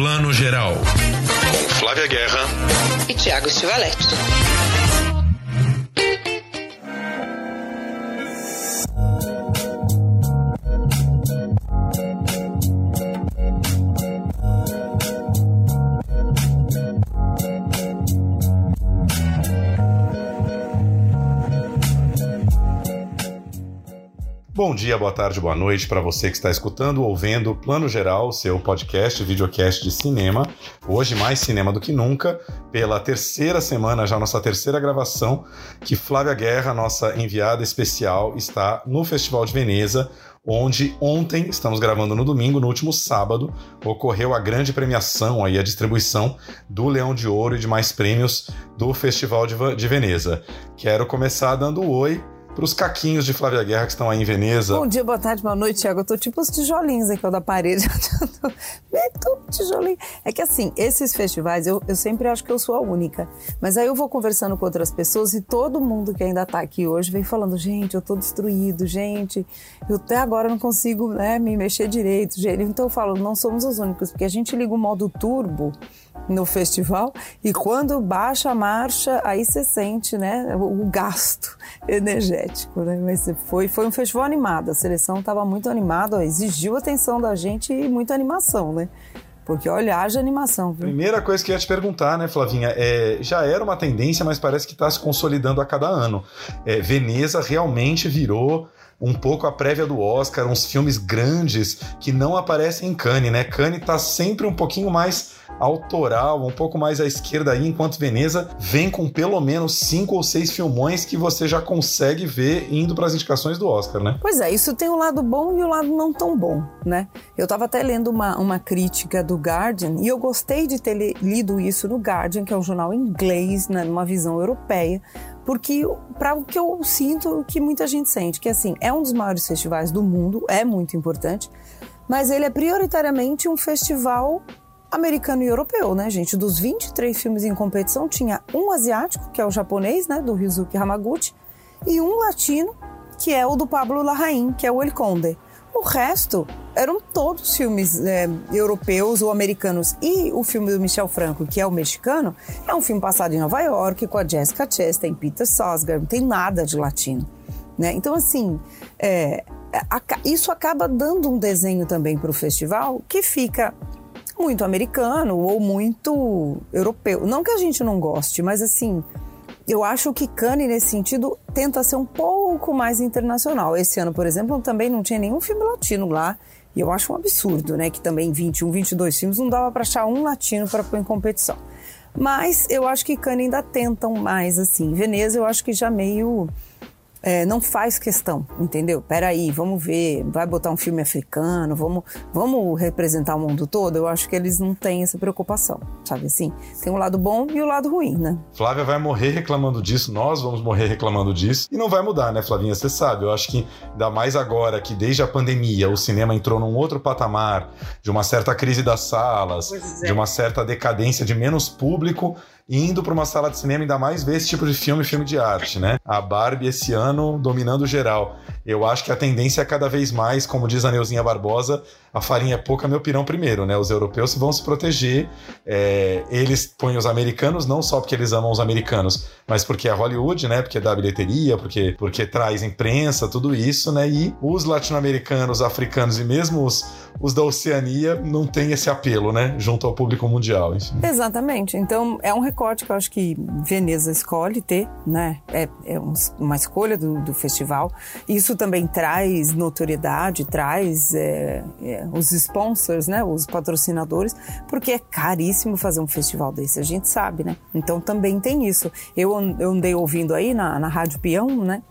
Plano Geral. Com Flávia Guerra e Tiago Stivaletti. Bom dia, boa tarde, boa noite para você que está escutando ou vendo Plano Geral, seu podcast, videocast de cinema. Hoje mais cinema do que nunca, pela terceira semana, já nossa terceira gravação, que Flávia Guerra, nossa enviada especial, está no Festival de Veneza, onde ontem, estamos gravando no domingo, no último sábado, ocorreu a grande premiação aí, a distribuição do Leão de Ouro e de mais prêmios do Festival de Veneza. Quero começar dando um oi para os caquinhos de Flávia Guerra que estão aí em Veneza. Bom dia, boa tarde, boa noite, Thiago. Eu tô tipo os tijolinhos aqui da parede. é tudo tijolinho. É que assim, esses festivais, eu, eu sempre acho que eu sou a única. Mas aí eu vou conversando com outras pessoas e todo mundo que ainda tá aqui hoje vem falando, gente, eu tô destruído, gente, eu até agora não consigo né, me mexer direito. Gente. Então eu falo, não somos os únicos, porque a gente liga o modo turbo no festival e quando baixa a marcha, aí você sente né, o gasto energético. Né? Mas foi, foi um festival animado, a seleção estava muito animada, exigiu atenção da gente e muita animação, né? Porque olha, haja animação. Viu? Primeira coisa que eu ia te perguntar, né, Flavinha? É, já era uma tendência, mas parece que está se consolidando a cada ano. É, Veneza realmente virou um pouco a prévia do Oscar, uns filmes grandes que não aparecem em Cannes, né? Cannes tá sempre um pouquinho mais autoral, um pouco mais à esquerda aí, enquanto Veneza vem com pelo menos cinco ou seis filmões que você já consegue ver indo para as indicações do Oscar, né? Pois é, isso tem o um lado bom e o um lado não tão bom, né? Eu estava até lendo uma, uma crítica do Guardian e eu gostei de ter lido isso no Guardian, que é um jornal inglês, né, numa visão europeia, porque para o que eu sinto que muita gente sente, que assim, é um dos maiores festivais do mundo, é muito importante, mas ele é prioritariamente um festival americano e europeu, né, gente? Dos 23 filmes em competição, tinha um asiático, que é o japonês, né, do Ryuzuki Hamaguchi, e um latino, que é o do Pablo Larraín, que é o El Conde. O resto eram todos filmes é, europeus ou americanos. E o filme do Michel Franco, que é o mexicano, é um filme passado em Nova York, com a Jessica Chastain, Peter Sarsgaard, não tem nada de latino. Né? Então, assim, é, isso acaba dando um desenho também para o festival que fica muito americano ou muito europeu. Não que a gente não goste, mas assim, eu acho que Cannes, nesse sentido, tenta ser um pouco mais internacional. Esse ano, por exemplo, também não tinha nenhum filme latino lá. E eu acho um absurdo, né? Que também 21, 22 filmes não dava para achar um latino para pôr em competição. Mas eu acho que Cannes ainda tentam mais, assim. Veneza eu acho que já meio é, não faz questão, entendeu? Peraí, vamos ver, vai botar um filme africano, vamos, vamos representar o mundo todo? Eu acho que eles não têm essa preocupação, sabe assim? Tem o um lado bom e o um lado ruim, né? Flávia vai morrer reclamando disso, nós vamos morrer reclamando disso, e não vai mudar, né, Flavinha? Você sabe, eu acho que ainda mais agora que desde a pandemia o cinema entrou num outro patamar, de uma certa crise das salas, é. de uma certa decadência de menos público, indo para uma sala de cinema ainda mais ver esse tipo de filme, filme de arte, né? A Barbie esse ano dominando geral. Eu acho que a tendência é cada vez mais, como diz a Neuzinha Barbosa, a farinha é pouca, meu pirão primeiro, né? Os europeus vão se proteger. É, eles põem os americanos não só porque eles amam os americanos, mas porque é Hollywood, né? Porque dá bilheteria, porque, porque traz imprensa, tudo isso, né? E os latino-americanos, africanos e mesmo os, os da Oceania não têm esse apelo, né? Junto ao público mundial. Enfim. Exatamente. Então é um que eu acho que Veneza escolhe ter, né? É, é uma escolha do, do festival. Isso também traz notoriedade, traz. É, é, os sponsors, né, os patrocinadores, porque é caríssimo fazer um festival desse, a gente sabe, né? Então também tem isso. Eu, eu andei ouvindo aí na, na Rádio Peão, né?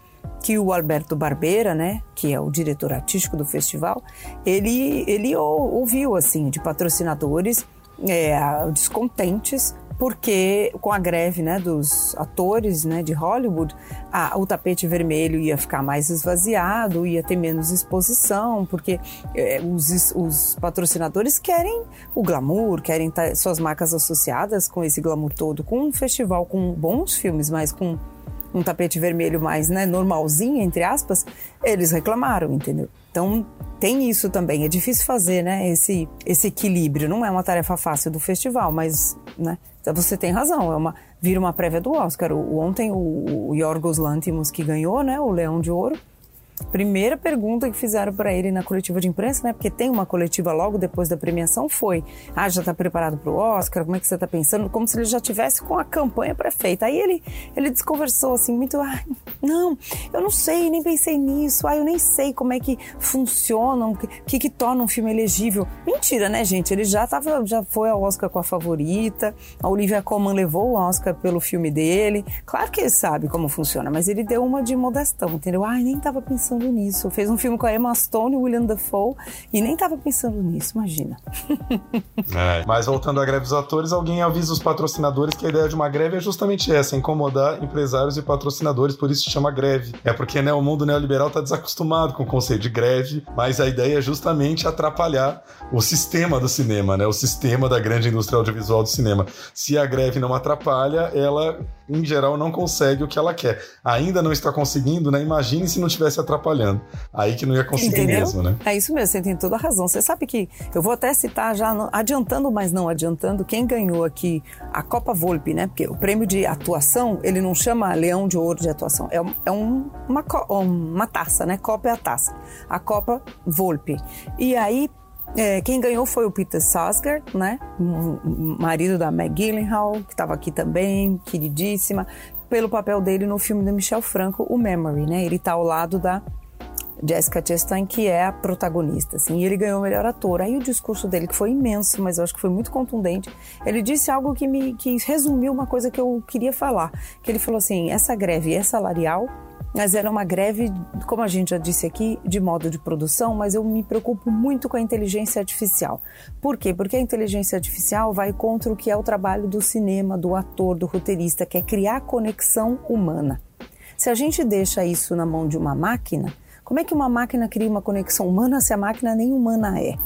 que o Alberto Barbeira, né, que é o diretor artístico do festival, ele, ele ouviu assim de patrocinadores é, descontentes porque com a greve né, dos atores né, de Hollywood, a, o tapete vermelho ia ficar mais esvaziado, ia ter menos exposição, porque é, os, os, patrocinadores querem o glamour, querem suas marcas associadas com esse glamour todo, com um festival com bons filmes, mas com um tapete vermelho mais né, normalzinho, entre aspas, eles reclamaram, entendeu? Então tem isso também. É difícil fazer, né? Esse, esse equilíbrio. Não é uma tarefa fácil do festival, mas, né? Você tem razão. É uma vira uma prévia do Oscar. O, ontem o, o Yorgos Lanthimos que ganhou, né? O Leão de Ouro Primeira pergunta que fizeram para ele na coletiva de imprensa, né? Porque tem uma coletiva logo depois da premiação, foi: Ah, já está preparado para o Oscar? Como é que você está pensando? Como se ele já tivesse com a campanha pré-feita. Aí ele, ele desconversou assim, muito: Ah, não, eu não sei, nem pensei nisso. Ah, eu nem sei como é que funciona, o que, que torna um filme elegível. Mentira, né, gente? Ele já, tava, já foi ao Oscar com a favorita, a Olivia Colman levou o Oscar pelo filme dele. Claro que ele sabe como funciona, mas ele deu uma de modestão, entendeu? Ai, nem estava pensando pensando nisso. Fez um filme com a Emma Stone e William Dafoe e nem estava pensando nisso, imagina. É, mas voltando à greve dos atores, alguém avisa os patrocinadores que a ideia de uma greve é justamente essa, incomodar empresários e patrocinadores, por isso se chama greve. É porque né, o mundo neoliberal está desacostumado com o conceito de greve, mas a ideia é justamente atrapalhar o sistema do cinema, né? O sistema da grande indústria audiovisual do cinema. Se a greve não atrapalha, ela em geral não consegue o que ela quer. Ainda não está conseguindo, né? Imagine se não tivesse atrapalhando. Aí que não ia conseguir Entendeu? mesmo, né? É isso mesmo, você tem toda a razão. Você sabe que eu vou até citar já, adiantando, mas não adiantando, quem ganhou aqui a Copa Volpe, né? Porque o prêmio de atuação, ele não chama Leão de Ouro de atuação, é, é um, uma, uma taça, né? Copa é a taça. A Copa Volpe. E aí, é, quem ganhou foi o Peter Sarsgaard, né? marido da Meg Gyllenhaal, que estava aqui também, queridíssima, pelo papel dele no filme do Michel Franco, o Memory, né? Ele está ao lado da Jessica Chastain, que é a protagonista, assim, e ele ganhou o melhor ator. Aí o discurso dele, que foi imenso, mas eu acho que foi muito contundente, ele disse algo que me que resumiu uma coisa que eu queria falar, que ele falou assim, essa greve é salarial, mas era uma greve, como a gente já disse aqui, de modo de produção, mas eu me preocupo muito com a inteligência artificial. Por quê? Porque a inteligência artificial vai contra o que é o trabalho do cinema, do ator, do roteirista, que é criar conexão humana. Se a gente deixa isso na mão de uma máquina, como é que uma máquina cria uma conexão humana se a máquina nem humana é?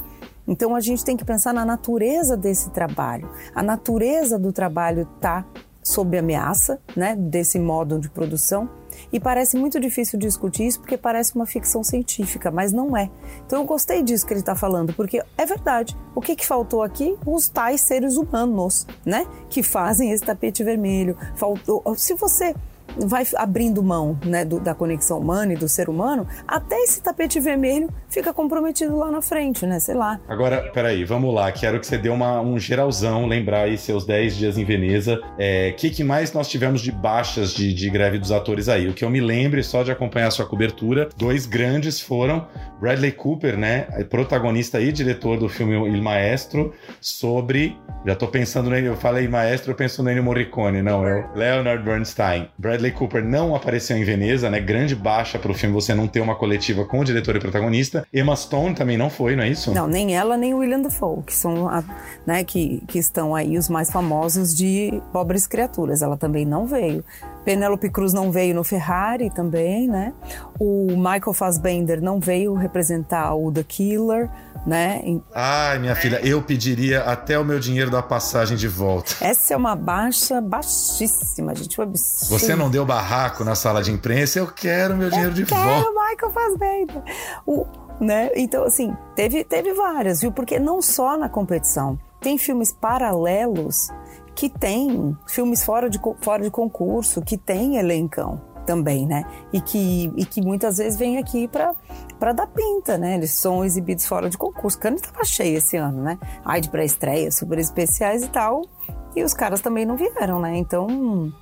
Então a gente tem que pensar na natureza desse trabalho. A natureza do trabalho está sob ameaça, né, desse modo de produção. E parece muito difícil discutir isso porque parece uma ficção científica, mas não é. Então eu gostei disso que ele está falando, porque é verdade. O que, que faltou aqui? Os tais seres humanos, né? Que fazem esse tapete vermelho. Faltou. Se você vai abrindo mão né, do, da conexão humana e do ser humano, até esse tapete vermelho fica comprometido lá na frente, né? Sei lá. Agora, peraí, vamos lá. Quero que você dê uma, um geralzão, lembrar aí seus 10 dias em Veneza. O é, que, que mais nós tivemos de baixas de, de greve dos atores aí? O que eu me lembre só de acompanhar a sua cobertura, dois grandes foram Bradley Cooper, né? Protagonista e diretor do filme Il Maestro, sobre. Já tô pensando nele, eu falei Maestro, eu penso Ennio Morricone, não, é o Leonard Bernstein. Bradley Bradley Cooper não apareceu em Veneza, né? Grande baixa para o filme você não ter uma coletiva com o diretor e protagonista. Emma Stone também não foi, não é isso? Não, nem ela nem William Dafoe, que são, a, né, que, que estão aí os mais famosos de Pobres Criaturas. Ela também não veio. Penélope Cruz não veio no Ferrari também, né? O Michael Fassbender não veio representar o The Killer né? Ai, minha filha, eu pediria até o meu dinheiro da passagem de volta. Essa é uma baixa baixíssima, gente, um absurdo. Você não deu barraco na sala de imprensa, eu quero meu dinheiro eu de quero volta. Quero Michael Fassbender. O, né? Então, assim, teve, teve várias, viu? Porque não só na competição, tem filmes paralelos que tem filmes fora de, fora de concurso, que tem elencão também, né? E que, e que muitas vezes vem aqui para dar pinta, né? Eles são exibidos fora de concurso. Cannes estava cheio esse ano, né? Ai, de pré-estreia, super especiais e tal. E os caras também não vieram, né? Então,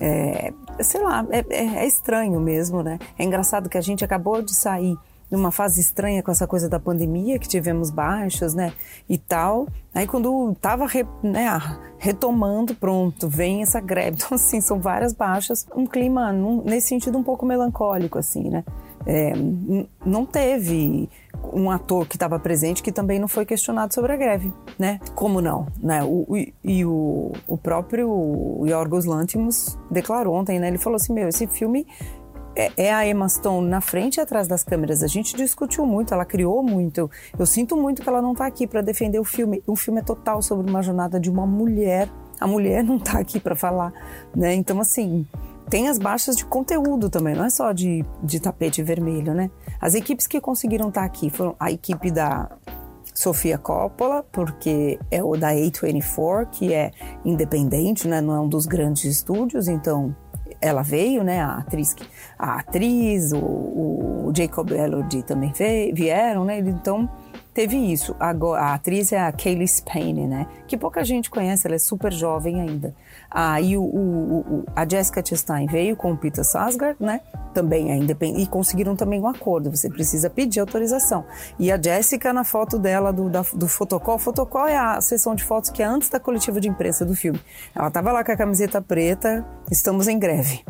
é, sei lá, é, é, é estranho mesmo, né? É engraçado que a gente acabou de sair numa fase estranha com essa coisa da pandemia, que tivemos baixas, né, e tal. Aí quando tava re, né, retomando, pronto, vem essa greve. Então, assim, são várias baixas. Um clima, num, nesse sentido, um pouco melancólico, assim, né. É, não teve um ator que estava presente que também não foi questionado sobre a greve, né? Como não, né? O, o, e o, o próprio Yorgos Lanthimos declarou ontem, né? Ele falou assim, meu, esse filme é, é a Emma Stone na frente e atrás das câmeras. A gente discutiu muito, ela criou muito. Eu sinto muito que ela não está aqui para defender o filme. O filme é total sobre uma jornada de uma mulher. A mulher não está aqui para falar, né? Então, assim, tem as baixas de conteúdo também, não é só de, de tapete vermelho, né? As equipes que conseguiram estar aqui foram a equipe da Sofia Coppola, porque é o da A24, que é independente, né? Não é um dos grandes estúdios, então ela veio, né? A atriz, a atriz o, o Jacob Elordi também veio, vieram, né? Então teve isso. Agora, a atriz é a Kaylee Spain, né? Que pouca gente conhece, ela é super jovem ainda. Aí o, o, o, a Jessica Chastain veio com o Peter Sarsgaard, né? Também é independente. E conseguiram também um acordo. Você precisa pedir autorização. E a Jessica, na foto dela do, da, do fotocall, fotocall é a sessão de fotos que é antes da coletiva de imprensa do filme. Ela tava lá com a camiseta preta, estamos em greve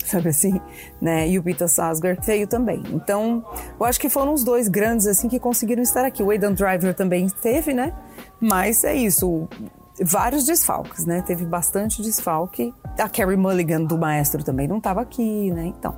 sabe assim, né? E o Peter Sarsgaard veio também. Então, eu acho que foram os dois grandes assim que conseguiram estar aqui. O Aidan Driver também esteve, né? Mas é isso, vários desfalques, né? Teve bastante desfalque. A Carrie Mulligan do Maestro também não estava aqui, né? Então,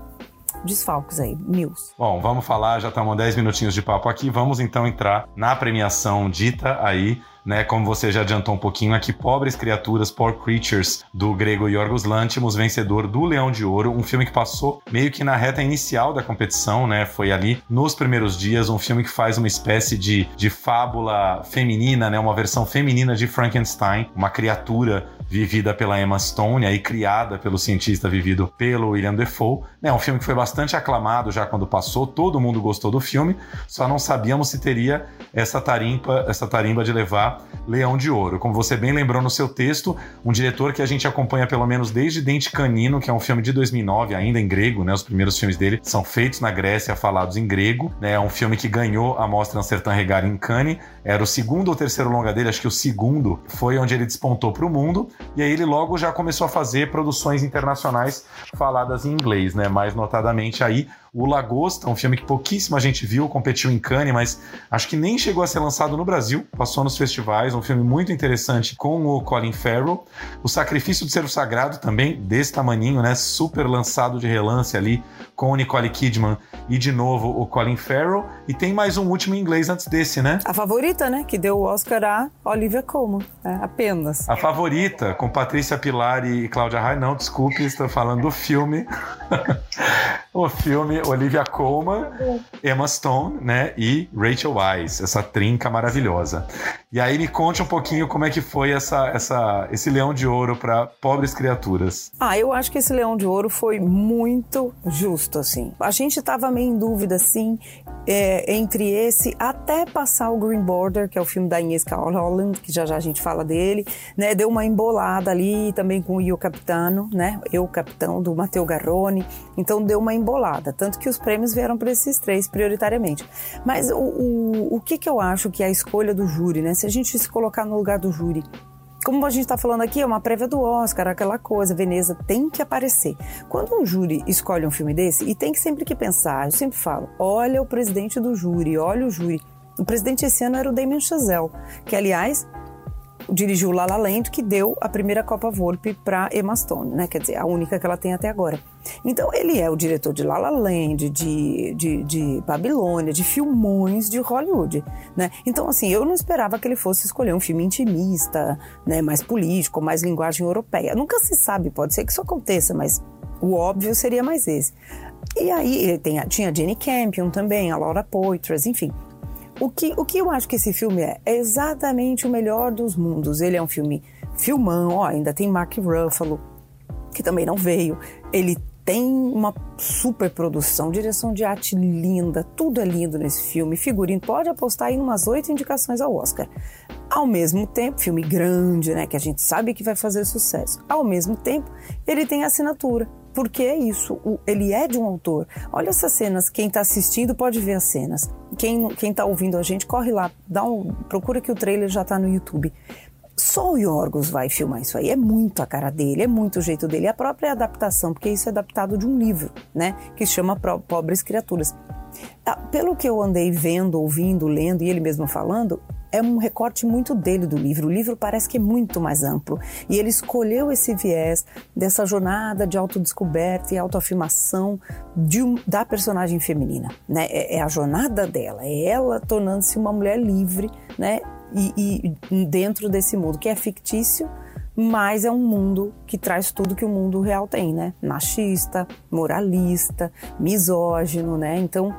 desfalques aí, news. Bom, vamos falar, já estamos 10 minutinhos de papo aqui, vamos então entrar na premiação dita aí né? Como você já adiantou um pouquinho aqui, Pobres Criaturas, Poor Creatures, do grego Yorgos Lanthimos, vencedor do Leão de Ouro, um filme que passou meio que na reta inicial da competição, né? Foi ali nos primeiros dias, um filme que faz uma espécie de, de fábula feminina, né? Uma versão feminina de Frankenstein, uma criatura vivida pela Emma Stone, aí criada pelo cientista vivido pelo William Defoe. É um filme que foi bastante aclamado já quando passou, todo mundo gostou do filme, só não sabíamos se teria essa tarimba, essa tarimba de levar Leão de Ouro. Como você bem lembrou no seu texto, um diretor que a gente acompanha pelo menos desde Dente Canino, que é um filme de 2009, ainda em grego, né? Os primeiros filmes dele são feitos na Grécia, falados em grego, né? É um filme que ganhou a mostra Amsterdã Regar em Cannes, era o segundo ou terceiro longa dele, acho que o segundo foi onde ele despontou para o mundo, e aí ele logo já começou a fazer produções internacionais faladas em inglês, né? Mais notadamente aí o Lagosta, um filme que pouquíssima gente viu, competiu em Cannes, mas acho que nem chegou a ser lançado no Brasil, passou nos festivais, um filme muito interessante com o Colin Farrell. O Sacrifício do Servo Sagrado também, desse tamaninho, né? Super lançado de relance ali com o Nicole Kidman e de novo o Colin Farrell. E tem mais um último em inglês antes desse, né? A favorita, né? Que deu o Oscar a Olivia Colman, né? apenas. A favorita, com Patrícia Pilar e Cláudia Raia. Não, desculpe, estou falando do filme. o filme Olivia Colman, Emma Stone, né? E Rachel Weisz, essa trinca maravilhosa. E aí me conte um pouquinho como é que foi essa, essa, esse leão de ouro para pobres criaturas. Ah, eu acho que esse leão de ouro foi muito justo, assim. A gente estava meio em dúvida, assim, é, entre esse até passar o Green Border, que é o filme da Inês Holland, que já já a gente fala dele, né? Deu uma embolada ali também com o Io Capitano, né? Eu Capitão do Matteo Garrone. Então deu uma embolada, tanto que os prêmios vieram para esses três prioritariamente. Mas o, o, o que que eu acho que é a escolha do júri, né? se a gente se colocar no lugar do júri, como a gente está falando aqui, é uma prévia do Oscar, aquela coisa, Veneza tem que aparecer. Quando um júri escolhe um filme desse, e tem que sempre que pensar, eu sempre falo, olha o presidente do júri, olha o júri. O presidente esse ano era o Damien Chazelle, que aliás dirigiu La La Land, que deu a primeira Copa Volpe para Emma Stone, né? Quer dizer, a única que ela tem até agora. Então, ele é o diretor de La La Land, de, de, de Babilônia, de filmões de Hollywood, né? Então, assim, eu não esperava que ele fosse escolher um filme intimista, né? Mais político, mais linguagem europeia. Nunca se sabe, pode ser que isso aconteça, mas o óbvio seria mais esse. E aí, tem, tinha Jenny Campion também, a Laura Poitras, enfim. O que, o que eu acho que esse filme é? É exatamente o melhor dos mundos. Ele é um filme filmão, ó, ainda tem Mark Ruffalo, que também não veio. Ele tem uma super produção, direção de arte linda, tudo é lindo nesse filme, figurino, pode apostar em umas oito indicações ao Oscar. Ao mesmo tempo, filme grande, né, que a gente sabe que vai fazer sucesso. Ao mesmo tempo, ele tem assinatura, porque é isso, ele é de um autor. Olha essas cenas, quem está assistindo pode ver as cenas. Quem quem está ouvindo a gente, corre lá, dá um, procura que o trailer já está no YouTube. Só o Yorgos vai filmar isso aí. É muito a cara dele, é muito o jeito dele. A própria adaptação, porque isso é adaptado de um livro, né? Que chama Pobres Criaturas. Ah, pelo que eu andei vendo, ouvindo, lendo e ele mesmo falando, é um recorte muito dele do livro. O livro parece que é muito mais amplo. E ele escolheu esse viés dessa jornada de autodescoberta e autoafirmação de um, da personagem feminina. Né? É, é, a jornada dela, é ela tornando-se uma mulher livre, né? e, e dentro desse mundo que é fictício, mas é um mundo que traz tudo que o mundo real tem, né? Machista, moralista, misógino, né? Então,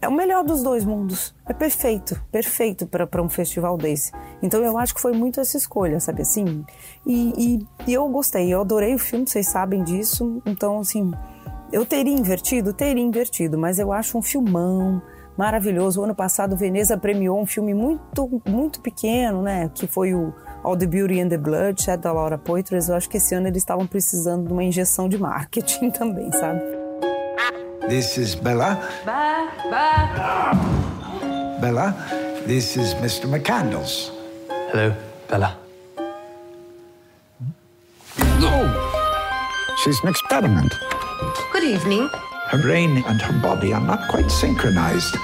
é o melhor dos dois mundos. É perfeito, perfeito para um festival desse. Então eu acho que foi muito essa escolha, sabe assim? E, e, e, eu gostei, eu adorei o filme, vocês sabem disso. Então, assim, eu teria invertido? Teria invertido, mas eu acho um filmão maravilhoso. O ano passado, Veneza premiou um filme muito, muito pequeno, né? Que foi o All the Beauty and the Blood, da Laura Poitras. Eu acho que esse ano eles estavam precisando de uma injeção de marketing também, sabe? This is Bella. Ba, ba. Bella, this is Mr. McCandles. Hello, Bella. Oh, she's an experiment. Good evening. Her brain and her body are not quite synchronized.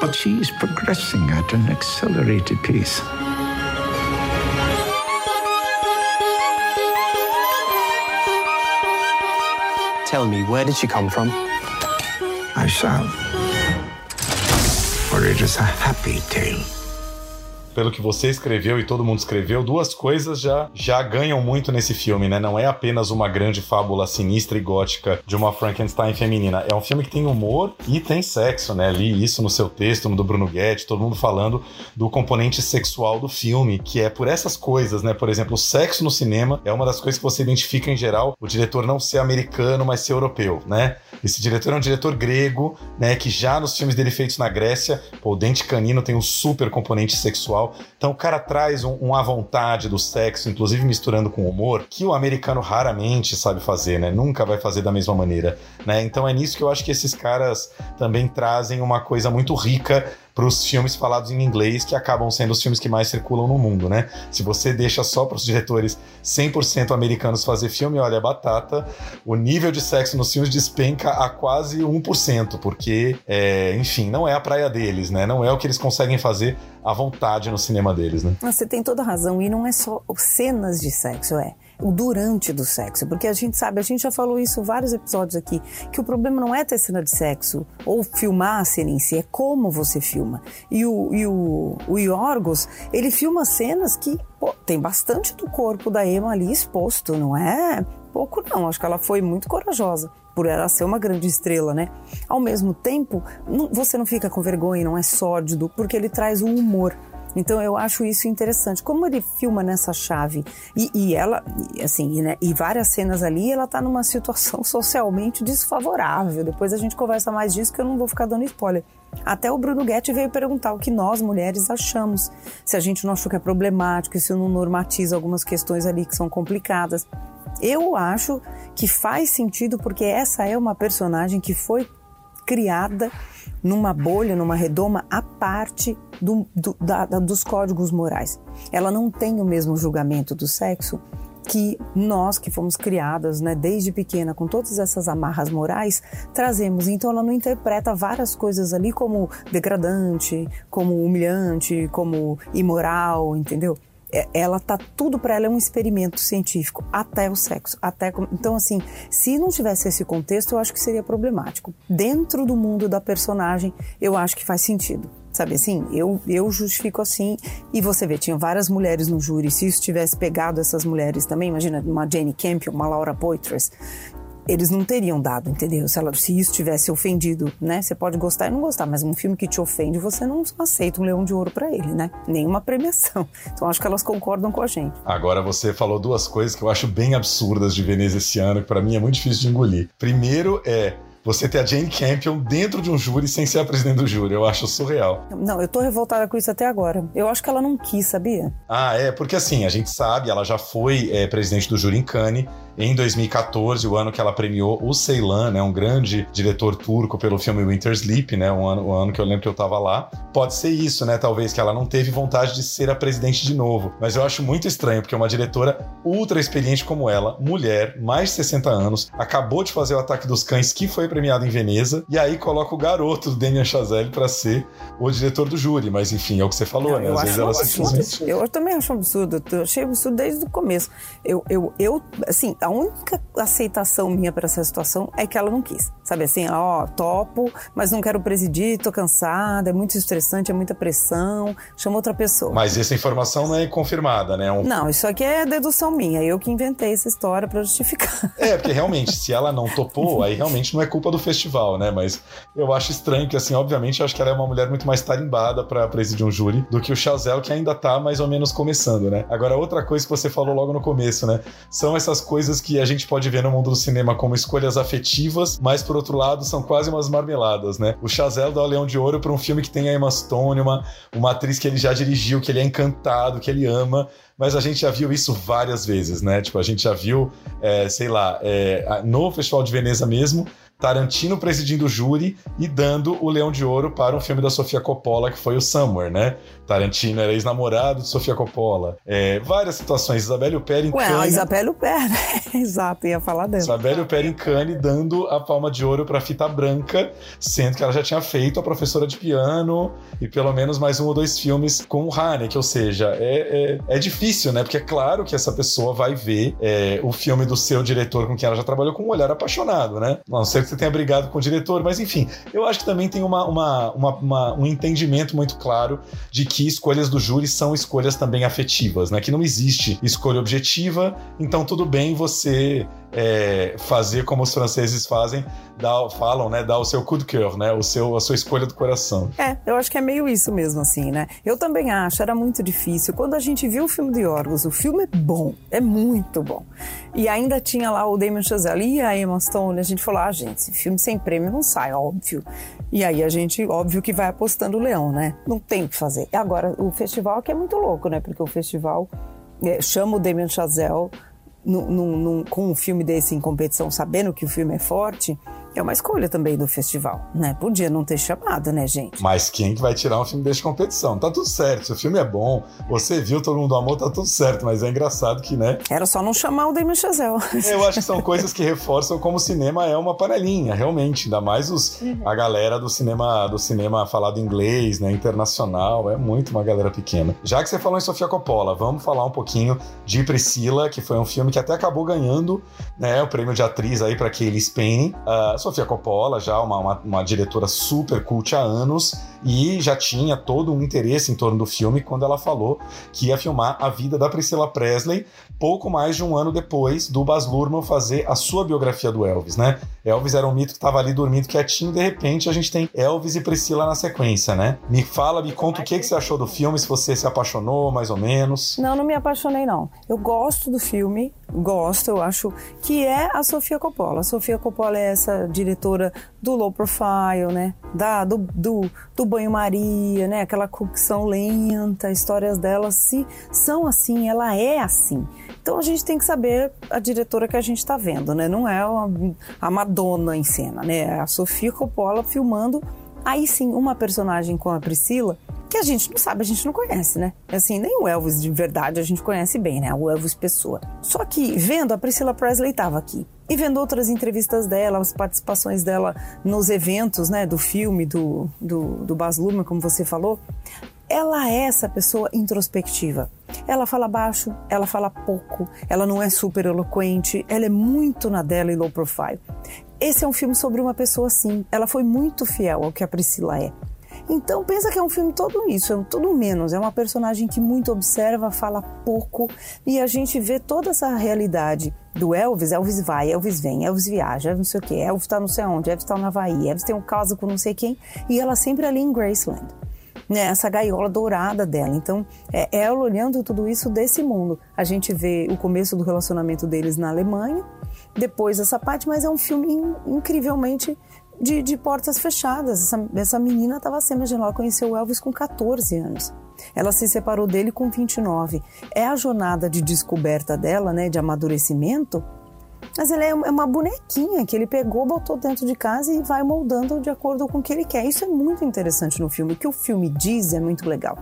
But she's progressing at an accelerated pace. Tell me, where did she come from? I shall. For it is a happy tale. Pelo que você escreveu e todo mundo escreveu, duas coisas já, já ganham muito nesse filme, né? Não é apenas uma grande fábula sinistra e gótica de uma Frankenstein feminina. É um filme que tem humor e tem sexo, né? Li isso no seu texto, no do Bruno Guedes, todo mundo falando do componente sexual do filme, que é por essas coisas, né? Por exemplo, o sexo no cinema é uma das coisas que você identifica em geral o diretor não ser americano, mas ser europeu, né? Esse diretor é um diretor grego, né? Que já nos filmes dele feitos na Grécia, pô, o Dente Canino tem um super componente sexual. Então o cara traz um, uma vontade do sexo, inclusive misturando com humor, que o americano raramente sabe fazer, né? Nunca vai fazer da mesma maneira, né? Então é nisso que eu acho que esses caras também trazem uma coisa muito rica para os filmes falados em inglês, que acabam sendo os filmes que mais circulam no mundo, né? Se você deixa só para os diretores 100% americanos fazer filme, olha, batata, o nível de sexo nos filmes despenca a quase 1%, porque, é, enfim, não é a praia deles, né? Não é o que eles conseguem fazer à vontade no cinema deles, né? Você tem toda razão, e não é só cenas de sexo, é o durante do sexo, porque a gente sabe, a gente já falou isso vários episódios aqui, que o problema não é ter cena de sexo ou filmar a cena em si, é como você filma. E o, e o, o Yorgos, ele filma cenas que pô, tem bastante do corpo da Emma ali exposto, não é pouco não, acho que ela foi muito corajosa por ela ser uma grande estrela, né? Ao mesmo tempo, não, você não fica com vergonha, não é sórdido, porque ele traz o humor. Então eu acho isso interessante. Como ele filma nessa chave e, e ela, assim, né, e várias cenas ali, ela tá numa situação socialmente desfavorável. Depois a gente conversa mais disso que eu não vou ficar dando spoiler. Até o Bruno Guetti veio perguntar o que nós mulheres achamos, se a gente não achou que é problemático, se não normatiza algumas questões ali que são complicadas. Eu acho que faz sentido porque essa é uma personagem que foi criada numa bolha, numa redoma à parte do, do, da, dos códigos morais. Ela não tem o mesmo julgamento do sexo que nós que fomos criadas, né, desde pequena com todas essas amarras morais, trazemos. Então ela não interpreta várias coisas ali como degradante, como humilhante, como imoral, entendeu? É, ela tá tudo para ela é um experimento científico até o sexo até então assim se não tivesse esse contexto eu acho que seria problemático. Dentro do mundo da personagem eu acho que faz sentido sabe assim eu eu justifico assim e você vê tinha várias mulheres no júri se isso tivesse pegado essas mulheres também imagina uma Jane Campion uma Laura Poitras eles não teriam dado, entendeu? Se, ela, se isso tivesse ofendido, né? Você pode gostar e não gostar, mas um filme que te ofende, você não aceita um leão de ouro para ele, né? Nenhuma premiação. Então acho que elas concordam com a gente. Agora você falou duas coisas que eu acho bem absurdas de Veneza esse ano, que para mim é muito difícil de engolir. Primeiro é você ter a Jane Campion dentro de um júri sem ser a presidente do júri. Eu acho surreal. Não, eu tô revoltada com isso até agora. Eu acho que ela não quis, sabia? Ah, é, porque assim, a gente sabe, ela já foi é, presidente do júri em Cannes em 2014, o ano que ela premiou o Ceylan, né, um grande diretor turco pelo filme Winter Sleep, né, um ano, um ano que eu lembro que eu tava lá. Pode ser isso, né, talvez que ela não teve vontade de ser a presidente de novo, mas eu acho muito estranho porque uma diretora ultra experiente como ela, mulher, mais de 60 anos, acabou de fazer o Ataque dos Cães que foi premiado em Veneza e aí coloca o garoto do Damien Chazelle para ser o diretor do júri, mas enfim, é o que você falou, né? Às vezes ela simplesmente... Eu também acho um absurdo, eu achei absurdo desde o começo. Eu, eu, eu assim, a única aceitação minha para essa situação é que ela não quis. Sabe assim, ó, topo, mas não quero presidir, tô cansada, é muito estressante, é muita pressão, chama outra pessoa. Mas essa informação não é confirmada, né? Um... Não, isso aqui é dedução minha, eu que inventei essa história para justificar. É, porque realmente, se ela não topou, aí realmente não é culpa do festival, né? Mas eu acho estranho que, assim, obviamente, eu acho que ela é uma mulher muito mais tarimbada para presidir um júri do que o Chazelle, que ainda tá mais ou menos começando, né? Agora, outra coisa que você falou logo no começo, né? São essas coisas que a gente pode ver no mundo do cinema como escolhas afetivas, mas por outro lado são quase umas marmeladas, né? O Chazelle dá o Leão de Ouro para um filme que tem a Emma Stone, uma, uma atriz que ele já dirigiu, que ele é encantado, que ele ama, mas a gente já viu isso várias vezes, né? Tipo, a gente já viu, é, sei lá, é, no Festival de Veneza mesmo, Tarantino presidindo o júri e dando o Leão de Ouro para um filme da Sofia Coppola, que foi o Somewhere, né? Tarantino era ex-namorado de Sofia Coppola. É, várias situações. Isabelle Huppert em Ué, Cannes. a Isabelle Huppert, né? Exato, ia falar dela. Isabelle Huppert em Cannes dando a palma de ouro para Fita Branca, sendo que ela já tinha feito a professora de piano e pelo menos mais um ou dois filmes com o Haneke, ou seja, é, é, é difícil, né? Porque é claro que essa pessoa vai ver é, o filme do seu diretor com quem ela já trabalhou com um olhar apaixonado, né? Não que você tenha brigado com o diretor, mas enfim, eu acho que também tem uma, uma, uma, um entendimento muito claro de que escolhas do júri são escolhas também afetivas, né? Que não existe escolha objetiva, então tudo bem você é, fazer como os franceses fazem, dar, falam, né? Dar o seu coup de cœur, né? O seu, a sua escolha do coração. É, eu acho que é meio isso mesmo, assim, né? Eu também acho, era muito difícil. Quando a gente viu o filme de Yorgos, o filme é bom, é muito bom. E ainda tinha lá o Damon Chazelle e a Emma Stone, a gente falou, ah, gente, esse filme sem prêmio não sai, óbvio. E aí a gente, óbvio que vai apostando o leão, né? Não tem o que fazer. Agora, o festival que é muito louco, né? Porque o festival é, chama o Damien Chazelle num, num, com um filme desse em competição, sabendo que o filme é forte, é uma escolha também do festival, né? Podia não ter chamado, né, gente? Mas quem que vai tirar um filme desse de competição? Tá tudo certo, se o filme é bom, você viu, todo mundo amou, tá tudo certo, mas é engraçado que, né? Era só não chamar o Damien Chazelle. Eu acho que são coisas que reforçam como o cinema é uma panelinha, realmente, ainda mais os, a galera do cinema do cinema falado inglês, né, internacional, é muito uma galera pequena. Já que você falou em Sofia Coppola, vamos falar um pouquinho de Priscila, que foi um filme que até acabou ganhando, né, o prêmio de atriz aí para Kaylee Spain. Uh, Sofia Coppola, já uma, uma, uma, diretora super cult há anos, e já tinha todo um interesse em torno do filme quando ela falou que ia filmar a vida da Priscilla Presley pouco mais de um ano depois do Baz Luhrmann fazer a sua biografia do Elvis, né? Elvis era um mito que estava ali dormindo quietinho, de repente a gente tem Elvis e Priscila na sequência, né? Me fala, me conta o que, que você achou do filme, se você se apaixonou, mais ou menos. Não, não me apaixonei, não. Eu gosto do filme, gosto, eu acho que é a Sofia Coppola. A Sofia Coppola é essa diretora do low profile, né? Da, do, do, do banho-maria, né? Aquela cocção lenta, histórias dela se, são assim, ela é assim. Então a gente tem que saber a diretora que a gente está vendo, né? Não é a Madonna em cena, né? É a Sofia Coppola filmando aí sim uma personagem com a Priscila que a gente não sabe, a gente não conhece, né? Assim, nem o Elvis de verdade a gente conhece bem, né? O Elvis pessoa. Só que vendo a Priscila Presley estava aqui e vendo outras entrevistas dela, as participações dela nos eventos, né, do filme do do, do Baz Luhrmann, como você falou, ela é essa pessoa introspectiva. Ela fala baixo, ela fala pouco, ela não é super eloquente, ela é muito na dela e low profile. Esse é um filme sobre uma pessoa assim. Ela foi muito fiel ao que a Priscila é. Então pensa que é um filme todo isso, é tudo menos. É uma personagem que muito observa, fala pouco e a gente vê toda essa realidade do Elvis. Elvis vai, Elvis vem, Elvis viaja, não sei o que, Elvis tá não sei onde, Elvis tá na Havaí, Elvis tem um caso com não sei quem e ela sempre ali em Graceland né, essa gaiola dourada dela. Então, é ela olhando tudo isso desse mundo. A gente vê o começo do relacionamento deles na Alemanha, depois essa parte, mas é um filme incrivelmente de, de portas fechadas. Essa, essa menina estava assim, imagina, ela conheceu o Elvis com 14 anos. Ela se separou dele com 29. É a jornada de descoberta dela, né, de amadurecimento, mas ele é uma bonequinha que ele pegou, botou dentro de casa e vai moldando de acordo com o que ele quer. Isso é muito interessante no filme. O que o filme diz é muito legal.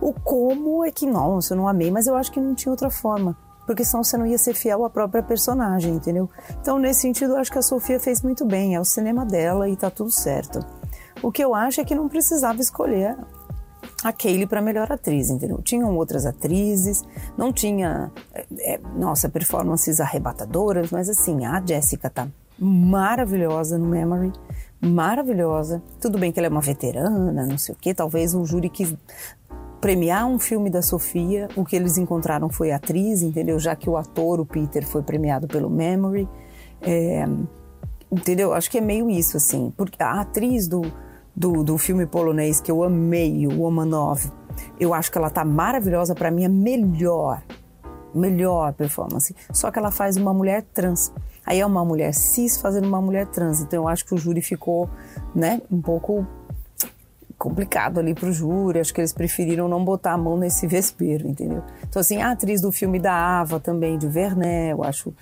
O como é que, nossa, eu não amei, mas eu acho que não tinha outra forma. Porque senão você não ia ser fiel à própria personagem, entendeu? Então, nesse sentido, eu acho que a Sofia fez muito bem. É o cinema dela e tá tudo certo. O que eu acho é que não precisava escolher a Kaylee para melhor atriz, entendeu? Tinham outras atrizes, não tinha, é, é, nossa, performances arrebatadoras, mas assim, a Jessica tá maravilhosa no Memory, maravilhosa. Tudo bem que ela é uma veterana, não sei o quê, talvez o júri quis premiar um filme da Sofia, o que eles encontraram foi a atriz, entendeu? Já que o ator, o Peter, foi premiado pelo Memory. É, entendeu? Acho que é meio isso, assim. Porque a atriz do, do, do filme polonês que eu amei, o Womanov, eu acho que ela tá maravilhosa, para mim é melhor, melhor performance. Só que ela faz uma mulher trans. Aí é uma mulher cis fazendo uma mulher trans. Então eu acho que o júri ficou, né, um pouco complicado ali pro júri, acho que eles preferiram não botar a mão nesse vespeiro, entendeu? Então, assim, a atriz do filme da Ava também, de Vernet, eu acho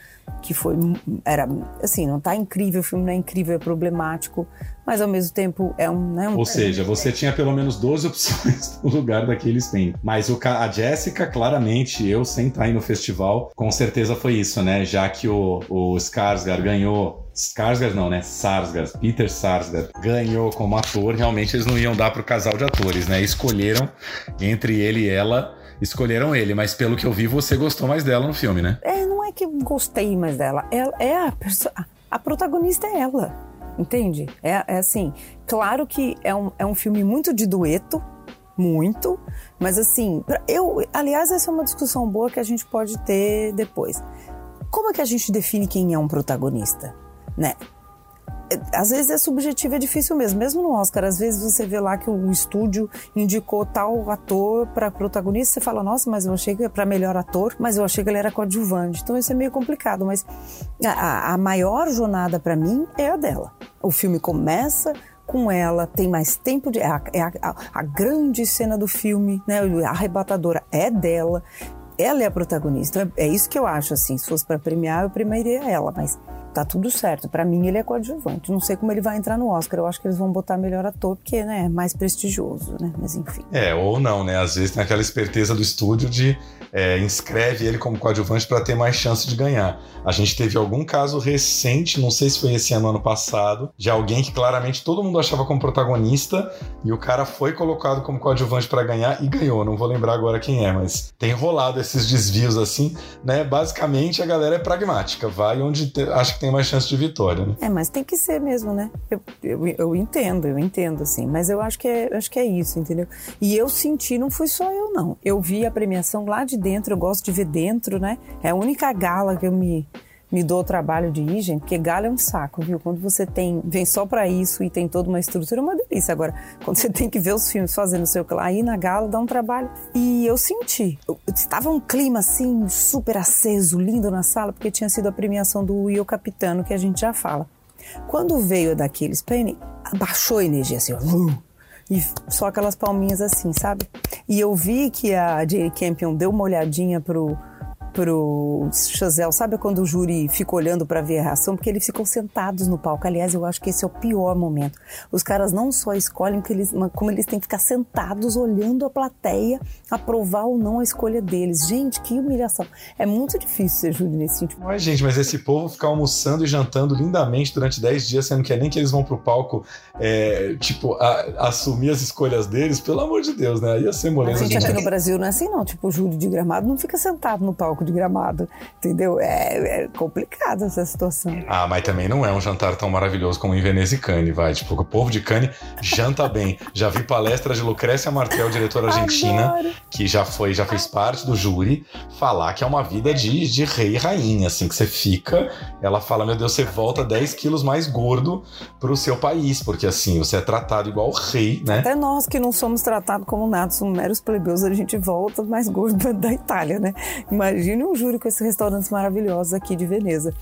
que foi, era, assim, não tá incrível, o filme não é incrível, é problemático, mas ao mesmo tempo é um... Né, um Ou seja, você tinha pelo menos 12 opções no lugar daqueles tem. Mas o, a Jéssica, claramente, eu sem estar aí no festival, com certeza foi isso, né? Já que o, o Skarsgård ganhou Skarsgård não, né? Sarsgaard, Peter Sarsgaard ganhou como ator. Realmente eles não iam dar pro casal de atores, né? Escolheram entre ele e ela, escolheram ele. Mas pelo que eu vi, você gostou mais dela no filme, né? É, não é que gostei mais dela. Ela é a a protagonista é ela, entende? É, é assim, claro que é um, é um filme muito de dueto, muito, mas assim, eu, aliás, essa é uma discussão boa que a gente pode ter depois. Como é que a gente define quem é um protagonista? Né? Às vezes é subjetivo, é difícil mesmo. Mesmo no Oscar, às vezes você vê lá que o estúdio indicou tal ator para protagonista, você fala, nossa, mas eu achei que para melhor ator, mas eu achei que ele era coadjuvante. Então isso é meio complicado, mas a, a maior jornada para mim é a dela. O filme começa com ela, tem mais tempo de. É a, é a, a, grande cena do filme, né? A arrebatadora é dela. Ela é a protagonista. É, é isso que eu acho, assim. Se fosse para premiar, eu premiaria ela, mas tá tudo certo. Para mim, ele é coadjuvante. Não sei como ele vai entrar no Oscar. Eu acho que eles vão botar melhor ator, porque né, é mais prestigioso, né? Mas enfim. É, ou não, né? Às vezes tem aquela esperteza do estúdio de é, inscreve ele como coadjuvante para ter mais chance de ganhar. A gente teve algum caso recente, não sei se foi esse ano ano passado, de alguém que claramente todo mundo achava como protagonista e o cara foi colocado como coadjuvante para ganhar e ganhou. Não vou lembrar agora quem é, mas tem rolado esses desvios assim, né? Basicamente a galera é pragmática, vai onde te, acha que tem mais chance de vitória. Né? É, mas tem que ser mesmo, né? Eu, eu, eu entendo, eu entendo, assim. Mas eu acho que, é, acho que é isso, entendeu? E eu senti, não fui só eu, não. Eu vi a premiação lá de dentro, eu gosto de ver dentro, né? É a única gala que eu me me dou o trabalho de gente, porque gala é um saco, viu? Quando você tem, vem só para isso e tem toda uma estrutura, é uma delícia. Agora, quando você tem que ver os filmes fazendo o seu aí na gala dá um trabalho. E eu senti, estava um clima assim super aceso, lindo na sala, porque tinha sido a premiação do Will Capitano, que a gente já fala. Quando veio daqueles Penny, baixou a energia assim, ó, e só aquelas palminhas assim, sabe? E eu vi que a Jane Campion deu uma olhadinha pro pro Chazelle, sabe quando o júri fica olhando para ver a reação? Porque eles ficam sentados no palco. Aliás, eu acho que esse é o pior momento. Os caras não só escolhem, que eles, como eles têm que ficar sentados olhando a plateia aprovar ou não a escolha deles. Gente, que humilhação. É muito difícil ser júri nesse sentido. Mas, gente, mas esse povo ficar almoçando e jantando lindamente durante 10 dias, sendo que é nem que eles vão pro palco, é, tipo, a, assumir as escolhas deles, pelo amor de Deus, né? Ia ser moleza. A gente aqui no Brasil não é assim, não. Tipo, o júri de gramado não fica sentado no palco de gramado, entendeu? É, é complicada essa situação. Ah, mas também não é um jantar tão maravilhoso como em Veneza e Cannes, vai. Tipo, o povo de Cannes janta bem. Já vi palestra de Lucrécia Martel, diretora argentina, Adoro. que já foi, já fez parte do júri, falar que é uma vida de, de rei e rainha, assim, que você fica, ela fala, meu Deus, você volta 10 quilos mais gordo pro seu país, porque assim, você é tratado igual rei, né? Até nós que não somos tratados como nada, somos meros plebeus, a gente volta mais gordo da Itália, né? Imagina Imagine um júri com esses restaurantes maravilhosos aqui de Veneza.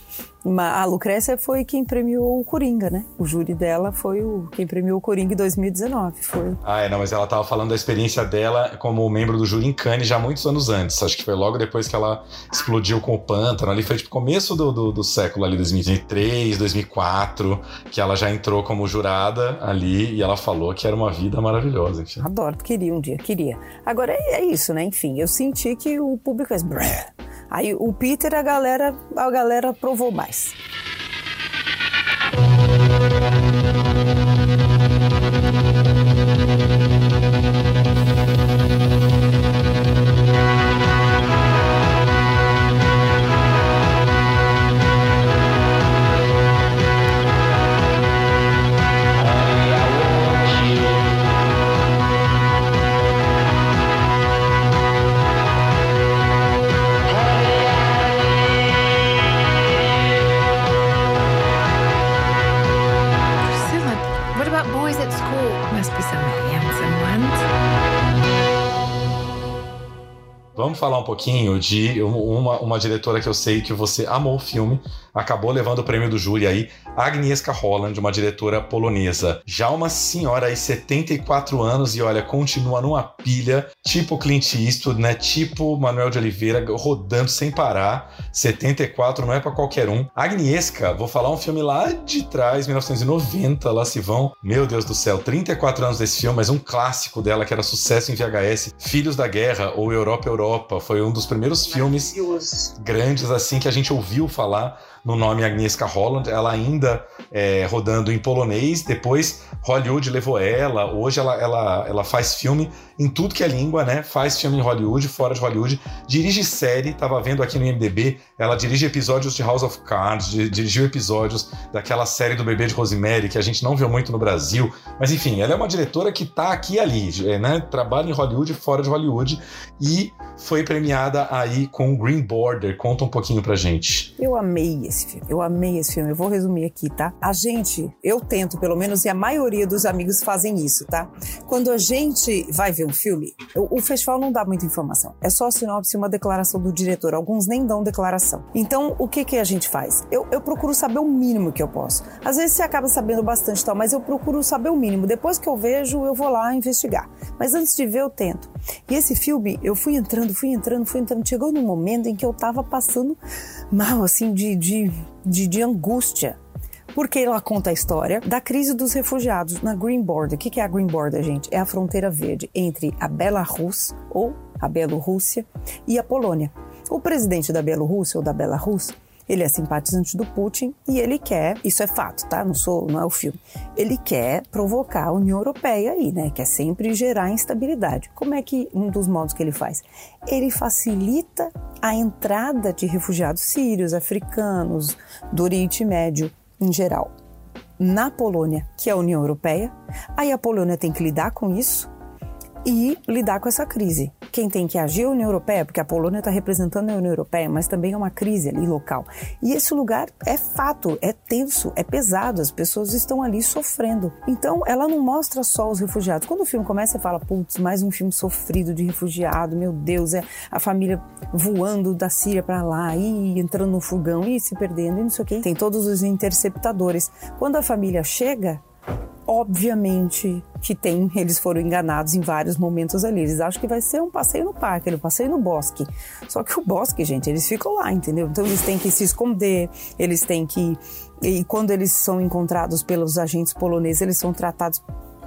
A Lucrécia foi quem premiou o Coringa, né? O júri dela foi o quem premiou o Coringa em 2019. Foi. Ah, é, não, mas ela estava falando da experiência dela como membro do júri em Cannes já muitos anos antes. Acho que foi logo depois que ela explodiu com o Pântano. Ali foi tipo começo do, do, do século ali, 2003, 2004, que ela já entrou como jurada ali e ela falou que era uma vida maravilhosa. Enfim. Adoro, queria um dia, queria. Agora é, é isso, né? Enfim, eu senti que o público fez. Aí o Peter, a galera, a galera provou mais. Pouquinho de uma, uma diretora que eu sei que você amou o filme, acabou levando o prêmio do júri aí, Agnieszka Holland, uma diretora polonesa. Já uma senhora aí, 74 anos, e olha, continua numa pilha, tipo Clint Eastwood, né? Tipo Manuel de Oliveira, rodando sem parar. 74 não é para qualquer um. Agnieszka, vou falar um filme lá de trás, 1990, lá se vão. Meu Deus do céu, 34 anos desse filme, mas um clássico dela que era sucesso em VHS, Filhos da Guerra ou Europa Europa Europa. Foi um dos primeiros filmes grandes assim que a gente ouviu falar no nome Agnieszka Holland, ela ainda é, rodando em polonês, depois Hollywood levou ela, hoje ela, ela, ela faz filme em tudo que é língua, né? Faz filme em Hollywood, fora de Hollywood, dirige série, tava vendo aqui no IMDB, ela dirige episódios de House of Cards, dirigiu episódios daquela série do Bebê de Rosemary, que a gente não viu muito no Brasil, mas enfim, ela é uma diretora que tá aqui e ali, né? Trabalha em Hollywood, fora de Hollywood, e foi premiada aí com Green Border. Conta um pouquinho pra gente. Eu amei esse filme. Eu amei esse filme. Eu vou resumir aqui, tá? A gente, eu tento pelo menos, e a maioria dos amigos fazem isso, tá? Quando a gente vai ver um filme, o, o festival não dá muita informação. É só sinopse e uma declaração do diretor. Alguns nem dão declaração. Então, o que que a gente faz? Eu, eu procuro saber o mínimo que eu posso. Às vezes você acaba sabendo bastante tal, mas eu procuro saber o mínimo. Depois que eu vejo, eu vou lá investigar. Mas antes de ver, eu tento. E esse filme, eu fui entrando, fui entrando, fui entrando. Chegou num momento em que eu tava passando mal, assim, de, de de, de angústia porque ela conta a história da crise dos refugiados na Green Border. O que é a Green Border, gente? É a fronteira verde entre a Belarus, ou a Bielorrússia, e a Polônia. O presidente da Bielorrússia, ou da Belarus, ele é simpatizante do Putin e ele quer, isso é fato, tá? Não sou, não é o filme. Ele quer provocar a União Europeia aí, né? Quer sempre gerar instabilidade. Como é que um dos modos que ele faz? Ele facilita a entrada de refugiados sírios, africanos, do Oriente Médio em geral na Polônia, que é a União Europeia. Aí a Polônia tem que lidar com isso e lidar com essa crise. Quem tem que agir é a União Europeia, porque a Polônia está representando a União Europeia, mas também é uma crise ali local. E esse lugar é fato, é tenso, é pesado, as pessoas estão ali sofrendo. Então, ela não mostra só os refugiados. Quando o filme começa, você fala, putz, mais um filme sofrido de refugiado, meu Deus, é a família voando da Síria para lá, e entrando no fogão, e se perdendo, e não sei o quê. Tem todos os interceptadores. Quando a família chega, obviamente que tem, eles foram enganados em vários momentos ali. Eles acham que vai ser um passeio no parque, um passeio no bosque. Só que o bosque, gente, eles ficam lá, entendeu? Então eles têm que se esconder, eles têm que. E quando eles são encontrados pelos agentes poloneses, eles são tratados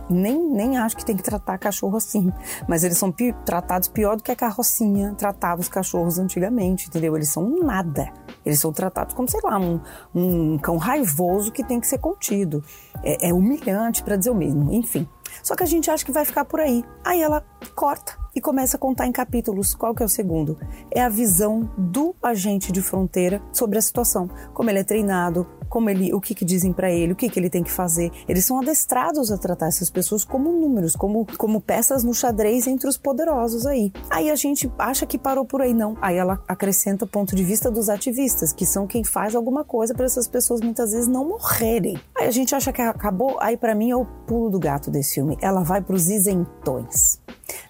nem, nem acho que tem que tratar cachorro assim, mas eles são pi tratados pior do que a carrocinha tratava os cachorros antigamente, entendeu? Eles são nada. Eles são tratados como, sei lá, um, um cão raivoso que tem que ser contido. É, é humilhante, para dizer o mesmo. Enfim. Só que a gente acha que vai ficar por aí. Aí ela corta e começa a contar em capítulos. Qual que é o segundo? É a visão do agente de fronteira sobre a situação, como ele é treinado, como ele, o que, que dizem para ele, o que, que ele tem que fazer. Eles são adestrados a tratar essas pessoas como números, como, como peças no xadrez entre os poderosos aí. Aí a gente acha que parou por aí, não. Aí ela acrescenta o ponto de vista dos ativistas, que são quem faz alguma coisa para essas pessoas muitas vezes não morrerem. Aí a gente acha que acabou, aí para mim é o pulo do gato desse filme. Ela vai para os isentões.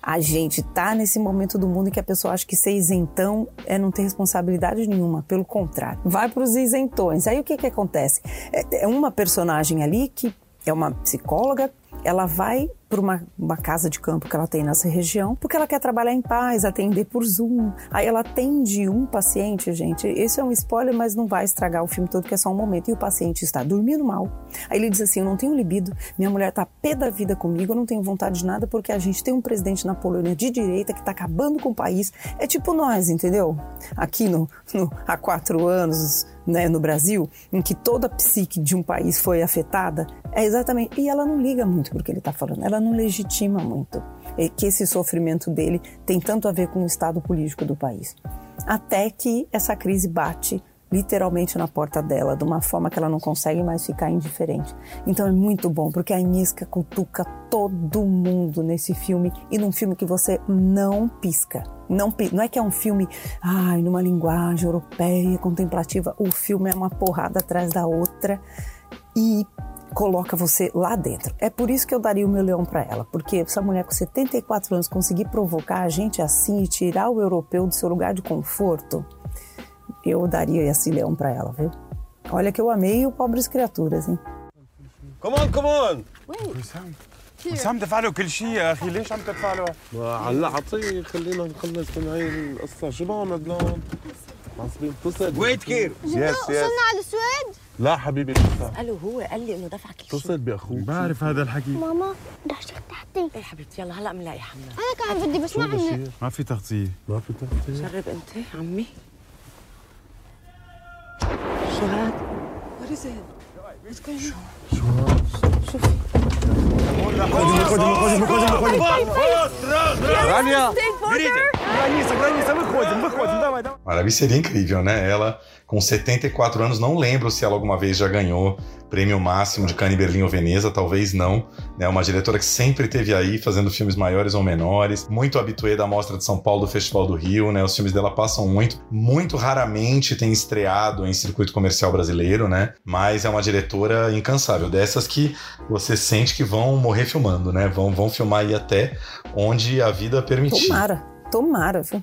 A gente tá nesse momento do mundo em que a pessoa acha que ser isentão é não ter responsabilidade nenhuma, pelo contrário. Vai para os isentões. Aí o que que acontece? É, é uma personagem ali que é uma psicóloga, ela vai para uma, uma, casa de campo que ela tem nessa região, porque ela quer trabalhar em paz, atender por Zoom. Aí ela atende um paciente, gente. Esse é um spoiler, mas não vai estragar o filme todo, que é só um momento. E o paciente está dormindo mal. Aí ele diz assim: Eu não tenho libido, minha mulher está pé da vida comigo, eu não tenho vontade de nada, porque a gente tem um presidente na Polônia de direita que está acabando com o país. É tipo nós, entendeu? Aqui no, no há quatro anos, né, no Brasil, em que toda a psique de um país foi afetada, é exatamente. E ela não liga muito porque ele está falando. Ela não legitima muito que esse sofrimento dele tem tanto a ver com o estado político do país. Até que essa crise bate literalmente na porta dela, de uma forma que ela não consegue mais ficar indiferente. Então é muito bom, porque a Anisca cutuca todo mundo nesse filme e num filme que você não pisca. Não, não é que é um filme, ai, numa linguagem europeia, contemplativa. O filme é uma porrada atrás da outra e coloca você lá dentro. É por isso que eu daria o meu leão para ela, porque essa mulher com 74 anos conseguir provocar a gente assim e tirar o europeu do seu lugar de conforto, eu daria esse leão para ela, viu? Olha que eu amei o Pobres Criaturas, hein? Come on, come on وسام وسام تفعلوا كل شيء يا اخي ليش عم تفعلوا؟ هلا عطيه خلينا نخلص معي القصة شو بعمل عدنان؟ معصبين اتصل ويت كير. يس يس. وصلنا على السويد. لا حبيبي لسه قالوا هو قال لي إنه دفع كل شيء. اتصل بأخوك. بعرف هذا الحكي. ماما بدي اشتري تحتي. إيه حبيبتي يلا هلا بنلاقي حمنا أنا كمان بدي بس شو ما عندي؟ ما في تغطية. ما في تحتي جرب أنت عمي. شو هاد؟ What is it? رانيا. Maravilha, seria incrível, né? Ela, com 74 anos, não lembro se ela alguma vez já ganhou prêmio máximo de Cannes, Berlim ou Veneza, talvez não. Né? Uma diretora que sempre esteve aí fazendo filmes maiores ou menores, muito habituê da Mostra de São Paulo, do Festival do Rio, né? Os filmes dela passam muito, muito raramente tem estreado em circuito comercial brasileiro, né? Mas é uma diretora incansável, dessas que você sente que vão morrer filmando, né? Vão, vão filmar aí até onde a vida permitir. Tomara, tomara, viu?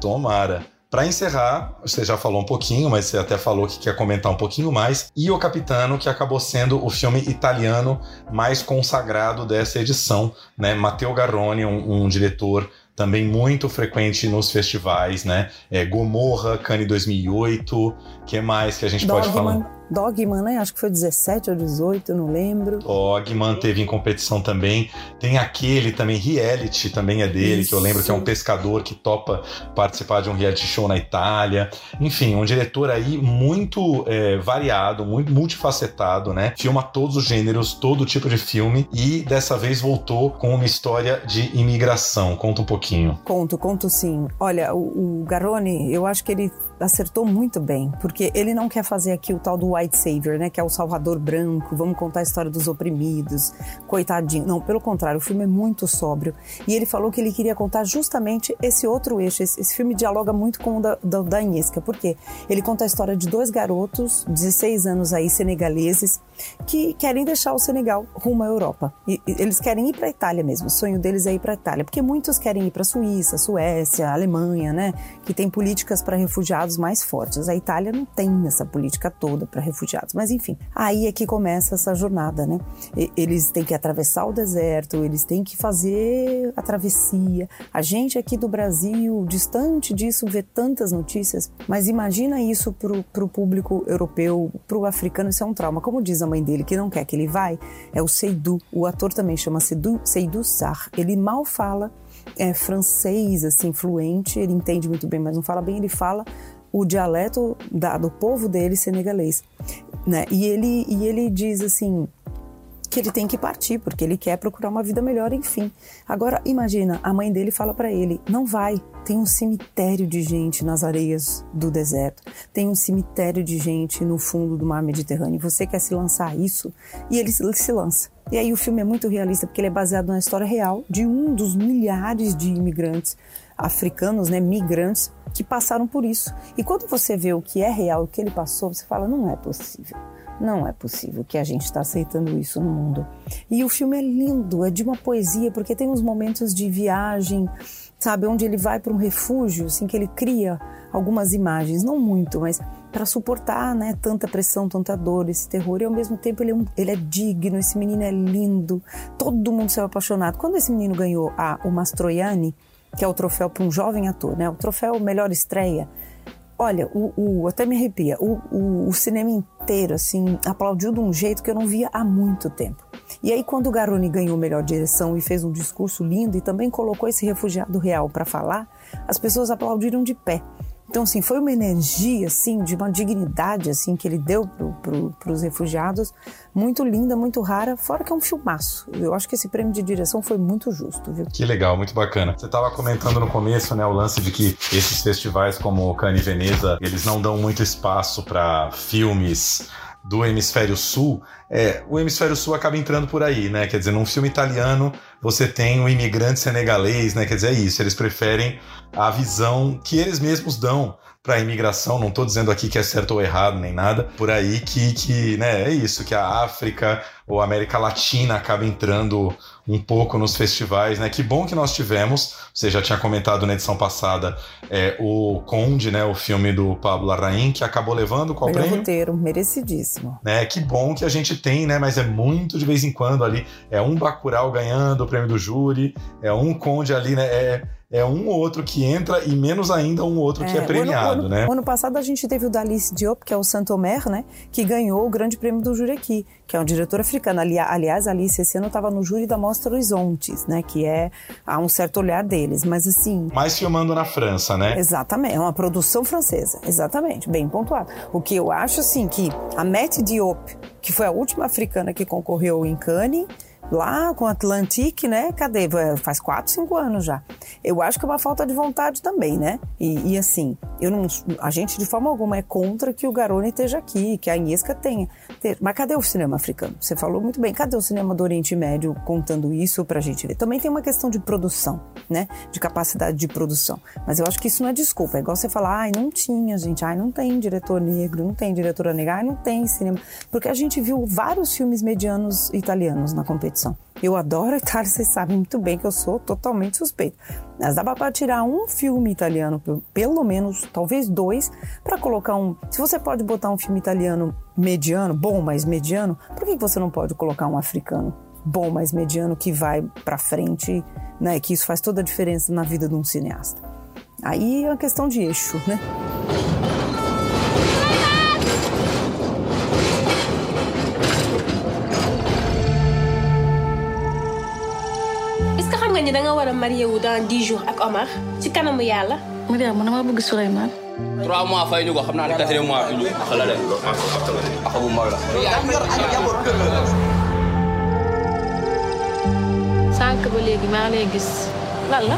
Tomara. Para encerrar, você já falou um pouquinho, mas você até falou que quer comentar um pouquinho mais. E O Capitano, que acabou sendo o filme italiano mais consagrado dessa edição, né? Matteo Garrone, um, um diretor também muito frequente nos festivais, né? É, Gomorra, Cannes 2008, que mais que a gente pode falar? Dogman, né? Acho que foi 17 ou 18, não lembro. Dogman teve em competição também. Tem aquele também, Reality, também é dele, que eu lembro que é um Isso. pescador que topa participar de um reality show na Itália. Enfim, um diretor aí muito é, variado, muito multifacetado, né? Filma todos os gêneros, todo tipo de filme e dessa vez voltou com uma história de imigração. Conta um pouquinho. Conto, conto sim. Olha, o, o Garrone, eu acho que ele acertou muito bem, porque ele não quer fazer aqui o tal do white savior, né, que é o salvador branco, vamos contar a história dos oprimidos, coitadinho. Não, pelo contrário, o filme é muito sóbrio. E ele falou que ele queria contar justamente esse outro eixo. Esse, esse filme dialoga muito com o da, da, da porque ele conta a história de dois garotos, 16 anos aí, senegaleses, que querem deixar o Senegal rumo à Europa. E, eles querem ir para a Itália mesmo. O sonho deles é ir para a Itália, porque muitos querem ir para a Suíça, Suécia, Alemanha, né, que tem políticas para refugiados mais fortes. A Itália não tem essa política toda para refugiados, mas enfim, aí é que começa essa jornada, né? E- Eles têm que atravessar o deserto, eles têm que fazer a travessia. A gente aqui do Brasil, distante disso, vê tantas notícias, mas imagina isso para o público europeu, para o africano, isso é um trauma. Como diz a mãe dele, que não quer que ele vai, é o Seydou. O ator também chama Seydou, Seydou Sarr. Ele mal fala é, francês, assim, fluente, ele entende muito bem, mas não fala bem, ele fala o dialeto da- do povo dele senegalês, né? E ele, e ele diz assim que ele tem que partir porque ele quer procurar uma vida melhor, enfim. Agora imagina, a mãe dele fala para ele: "Não vai, tem um cemitério de gente nas areias do deserto. Tem um cemitério de gente no fundo do mar Mediterrâneo. Você quer se lançar isso?" E ele se lança. E aí o filme é muito realista porque ele é baseado na história real de um dos milhares de imigrantes africanos, né, migrantes que passaram por isso. E quando você vê o que é real, o que ele passou, você fala, não é possível. Não é possível que a gente está aceitando isso no mundo. E o filme é lindo, é de uma poesia, porque tem uns momentos de viagem, sabe, onde ele vai para um refúgio, assim, que ele cria algumas imagens, não muito, mas para suportar, né, tanta pressão, tanta dor, esse terror. E ao mesmo tempo ele é, um- ele é digno, esse menino é lindo, todo mundo saiu apaixonado. Quando esse menino ganhou a, o Mastroianni, que é o troféu para um jovem ator, né, o troféu melhor estreia, Olha, o, o- até me arrepia. O, o- o cinema inteiro, assim, aplaudiu de um jeito que eu não via há muito tempo. E aí, quando o Garoni ganhou melhor direção e fez um discurso lindo e também colocou esse refugiado real para falar, as pessoas aplaudiram de pé. Então, assim, foi uma energia, assim, de uma dignidade, assim, que ele deu para os refugiados, muito linda, muito rara, fora que é um filmaço. Eu acho que esse prêmio de direção foi muito justo, viu? Que legal, muito bacana. Você estava comentando no começo, né, o lance de que esses festivais como o Cannes e Veneza, eles não dão muito espaço para filmes do hemisfério sul. É, o hemisfério sul acaba entrando por aí, né? Quer dizer, num filme italiano você tem o imigrante senegalês, né? Quer dizer, é isso. Eles preferem a visão que eles mesmos dão para a imigração. Não estou dizendo aqui que é certo ou errado nem nada. Por aí que, que né, é isso, que a África ou a América Latina acaba entrando um pouco nos festivais, né? Que bom que nós tivemos. Você já tinha comentado na edição passada é, o Conde, né? O filme do Pablo Larraín, que acabou levando qual Melhor prêmio? roteiro, merecidíssimo. Né? Que bom que a gente tem, né? Mas é muito de vez em quando ali. É um Bacurau ganhando o prêmio do júri, é um Conde ali, né? É, é um ou outro que entra e menos ainda um outro que é, o premiado, ano, né? Ano passado a gente teve o Dalice Diop, que é o Santomer, né? Que ganhou o grande prêmio do júri aqui, que é um diretor africano. Ali, aliás, a Alice esse ano estava no júri da Mostra Horizontes, né? Que é há um certo olhar deles, mas assim. Mais filmando na França, né? Exatamente, é uma produção francesa, exatamente, bem pontuado. O que eu acho assim que a Mette Diop, que foi a última africana que concorreu em Cannes lá com o Atlantic, né? Cadê? Faz quatro, cinco anos já. Eu acho que é uma falta de vontade também, né? E, e, assim, eu não, a gente de forma alguma é contra que o Garone esteja aqui, que a Inhesca tenha. Mas cadê o cinema africano? Você falou muito bem. Cadê o cinema do Oriente Médio contando isso pra gente ver? Também tem uma questão de produção, né? De capacidade de produção. Mas eu acho que isso não é desculpa. É igual você falar, ai, não tinha, gente. Ai, não tem diretor negro, não tem diretora negra, ai, não tem cinema. Porque a gente viu vários filmes medianos italianos na competição. Eu adoro Itália, vocês sabem muito bem que eu sou totalmente suspeita. Mas dá para tirar um filme italiano, pelo menos, talvez dois, para colocar um. Se você pode botar um filme italiano mediano, bom, mas mediano, por que você não pode colocar um africano bom, mas mediano que vai para frente, né? Que isso faz toda a diferença na vida de um cineasta. Aí é uma questão de eixo, né? Nga ni da nga war a marié wu dans dix jours ak Omar ci kanamu yàlla. Mariam man dama bëgg Souleymane. trois mois fay ñu ko xam naa ne quatrième mois fi ñu xala de ak bu mag la. sànq ba léegi maa ngi lay gis lan la.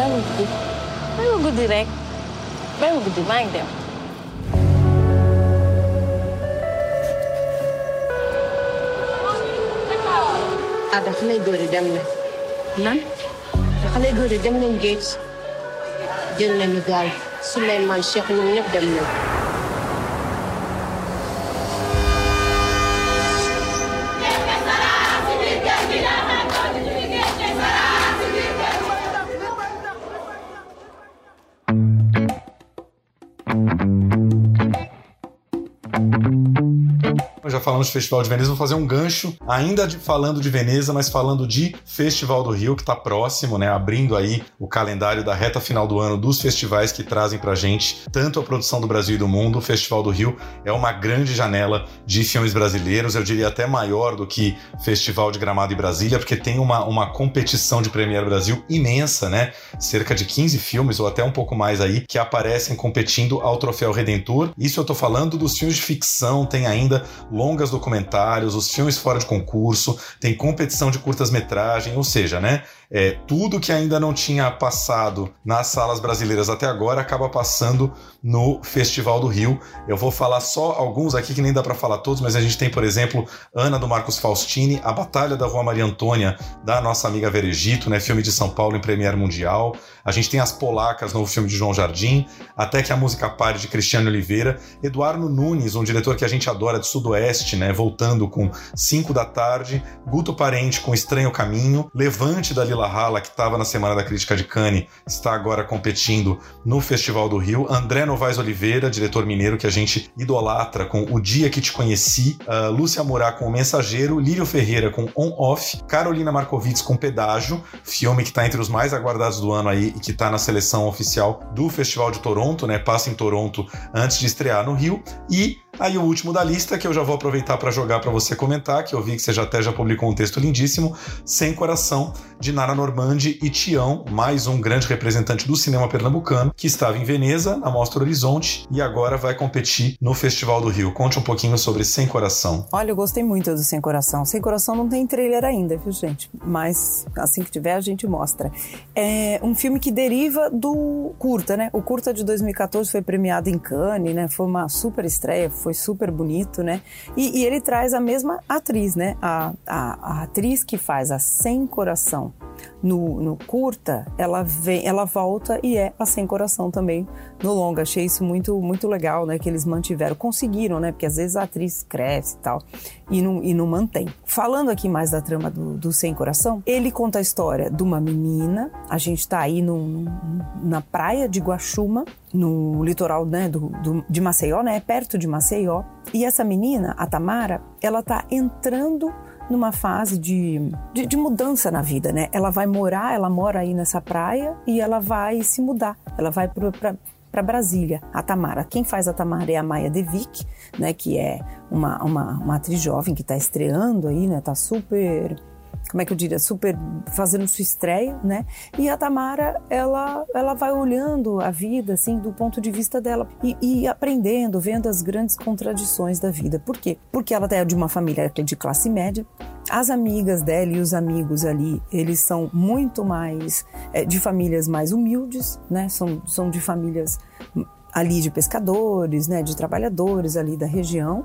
ngi guddi ngi guddi rek ngi guddi maa ngi dem. Ah dafa lay góor yi dem na. lan. dafa lay góor yi dem nañ géej jël nañu gaal Souleymane Cheikh ñoom ñëpp dem nañ. Falamos de Festival de Veneza, vou fazer um gancho, ainda de, falando de Veneza, mas falando de Festival do Rio, que está próximo, né? Abrindo aí o calendário da reta final do ano dos festivais que trazem pra gente tanto a produção do Brasil e do mundo. O Festival do Rio é uma grande janela de filmes brasileiros, eu diria até maior do que Festival de Gramado e Brasília, porque tem uma, uma competição de Premiere Brasil imensa, né? Cerca de 15 filmes, ou até um pouco mais aí, que aparecem competindo ao Troféu Redentor. Isso eu tô falando dos filmes de ficção, tem ainda longas documentários, os filmes fora de concurso, tem competição de curtas-metragem, ou seja, né? É, tudo que ainda não tinha passado nas salas brasileiras até agora acaba passando no Festival do Rio. Eu vou falar só alguns aqui que nem dá para falar todos, mas a gente tem, por exemplo, Ana do Marcos Faustini, A Batalha da Rua Maria Antônia, da nossa amiga Veregito, né? Filme de São Paulo em Premiere Mundial. A gente tem As Polacas, novo filme de João Jardim, Até que a Música Pare de Cristiano Oliveira, Eduardo Nunes, um diretor que a gente adora de Sudoeste, né? Voltando com 5 da tarde, Guto Parente com Estranho Caminho, Levante da Lila Rala, que estava na Semana da Crítica de Cannes, está agora competindo no Festival do Rio. André Novaes Oliveira, diretor mineiro que a gente idolatra com O Dia Que Te Conheci. Uh, Lúcia Murá com O Mensageiro. Lírio Ferreira com On Off. Carolina Markovits com Pedágio, filme que está entre os mais aguardados do ano aí e que está na seleção oficial do Festival de Toronto, né? Passa em Toronto antes de estrear no Rio. E Aí o último da lista, que eu já vou aproveitar para jogar para você comentar, que eu vi que você já até já publicou um texto lindíssimo, Sem Coração, de Nara Normandi e Tião, mais um grande representante do cinema pernambucano, que estava em Veneza, na Mostra Horizonte, e agora vai competir no Festival do Rio. Conte um pouquinho sobre Sem Coração. Olha, eu gostei muito do Sem Coração. Sem Coração não tem trailer ainda, viu, gente? Mas assim que tiver, a gente mostra. É um filme que deriva do curta, né? O curta de 2014 foi premiado em Cannes, né? Foi uma super estreia, foi super bonito, né? E, e ele traz a mesma atriz, né? A, a, a atriz que faz a Sem Coração no, no, curta, ela vem, ela volta e é a sem coração também no longa. Achei isso muito muito legal, né? Que eles mantiveram, conseguiram, né? Porque às vezes a atriz cresce e tal e não, e não mantém. Falando aqui mais da trama do, do Sem Coração, ele conta a história de uma menina. A gente tá aí no, na praia de Guaxuma, no litoral né, do, do, de Maceió, né? Perto de Maceió. E essa menina, a Tamara, ela tá entrando numa fase de, de, de, mudança na vida, né? Ela vai morar, ela mora aí nessa praia e ela vai se mudar. Ela vai para Brasília, a Tamara. Quem faz a Tamara é a Maia Devic, né? Que é uma, uma, uma atriz jovem que está estreando aí, né? Tá super como é que eu diria, super fazendo sua estreia, né? E a Tamara, ela, ela vai olhando a vida, assim, do ponto de vista dela e, e aprendendo, vendo as grandes contradições da vida. Por quê? Porque ela é de uma família de classe média, as amigas dela e os amigos ali, eles são muito mais é, de famílias mais humildes, né? São, são de famílias ali de pescadores, né, de trabalhadores ali da região,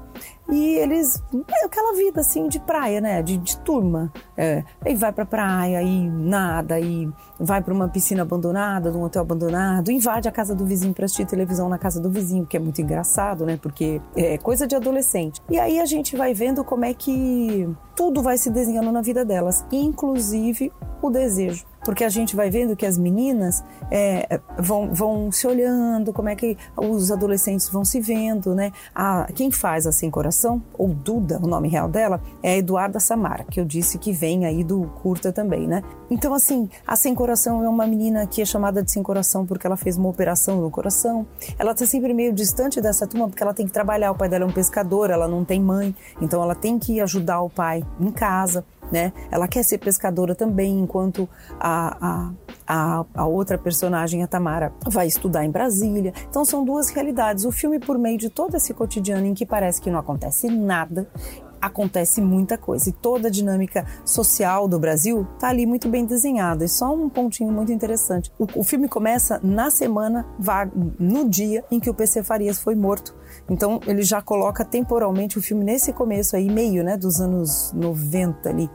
e eles é aquela vida assim de praia, né, de, de turma, é, vai para praia e nada, e vai para uma piscina abandonada, num hotel abandonado, invade a casa do vizinho para assistir televisão na casa do vizinho, que é muito engraçado, né, porque é coisa de adolescente. E aí a gente vai vendo como é que tudo vai se desenhando na vida delas, inclusive o desejo porque a gente vai vendo que as meninas é, vão, vão se olhando, como é que os adolescentes vão se vendo, né? A, quem faz a Sem Coração, ou Duda, o nome real dela, é a Eduarda Samara, que eu disse que vem aí do curta também, né? Então, assim, a Sem Coração é uma menina que é chamada de Sem Coração porque ela fez uma operação no coração. Ela tá sempre meio distante dessa turma porque ela tem que trabalhar, o pai dela é um pescador, ela não tem mãe, então ela tem que ajudar o pai em casa né? Ela quer ser pescadora também, enquanto a, a, a, a, outra personagem, a Tamara, vai estudar em Brasília. Então são duas realidades. O filme, por meio de todo esse cotidiano em que parece que não acontece nada, acontece muita coisa. E toda a dinâmica social do Brasil está ali muito bem desenhada. E só um pontinho muito interessante. O, o filme começa na semana, no dia em que o PC Farias foi morto. Então ele já coloca temporalmente o filme nesse começo aí, meio, né, dos anos 90 ali.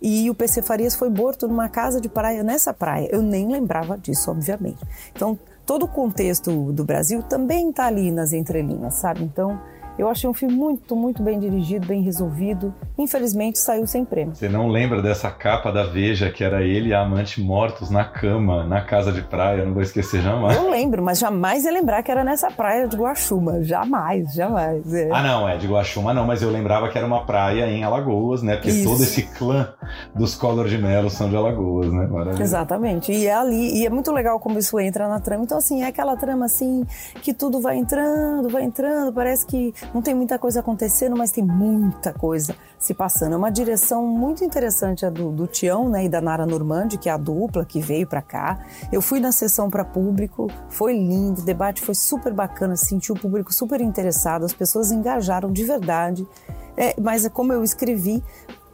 E o PC Farias foi morto numa casa de praia nessa praia. Eu nem lembrava disso, obviamente. Então, todo o contexto do Brasil também está ali nas entrelinhas, sabe? Então, eu achei um filme muito, muito bem dirigido, bem resolvido. Infelizmente saiu sem prêmio. Você não lembra dessa capa da Veja que era ele e a amante mortos na cama, na casa de praia? Não vou esquecer jamais. Eu lembro, mas jamais ia lembrar que era nessa praia de Guaxuma. Jamais, jamais. É. Ah, não, é de Guaxuma não, mas eu lembrava que era uma praia em Alagoas, né? Porque Isso. todo esse clã dos Collor de Mello são de Alagoas, né? Maravilha. Exatamente. E é ali, e é muito legal como isso entra na trama. Então, assim, é aquela trama assim que tudo vai entrando, vai entrando, parece que não tem muita coisa acontecendo, mas tem muita coisa se passando. É uma direção muito interessante a do, do Tião né, e da Nara Normandi, que é a dupla que veio para cá. Eu fui na sessão para público, foi lindo, o debate foi super bacana, senti o público super interessado, as pessoas engajaram de verdade. É, mas como eu escrevi,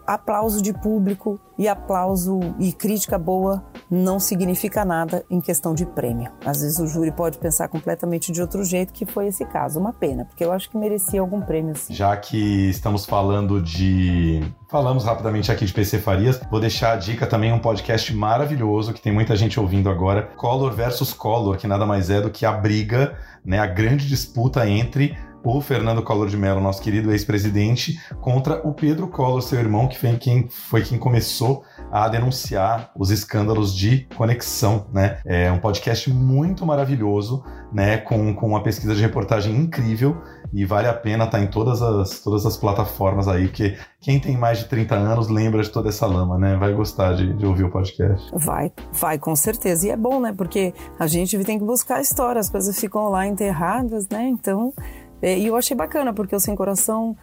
aplauso de público e aplauso e crítica boa não significa nada em questão de prêmio. Às vezes o júri pode pensar completamente de outro jeito, que foi esse caso. Uma pena, porque eu acho que merecia algum prêmio. Sim. Já que estamos falando de. Falamos rapidamente aqui de PC Farias, vou deixar a dica também um podcast maravilhoso que tem muita gente ouvindo agora: Collor versus Collor, que nada mais é do que a briga, né, a grande disputa entre o Fernando Collor de Mello, nosso querido ex-presidente, contra o Pedro Collor, seu irmão, que foi quem, foi quem começou a denunciar os escândalos de conexão, né? É um podcast muito maravilhoso, né? Com, com uma pesquisa de reportagem incrível e vale a pena estar tá em todas as, todas as plataformas aí, porque quem tem mais de 30 anos lembra de toda essa lama, né? Vai gostar de, de ouvir o podcast. Vai, vai, com certeza. E é bom, né? Porque a gente tem que buscar história, as coisas ficam lá enterradas, né? Então e eu achei bacana, porque o Sem Coração,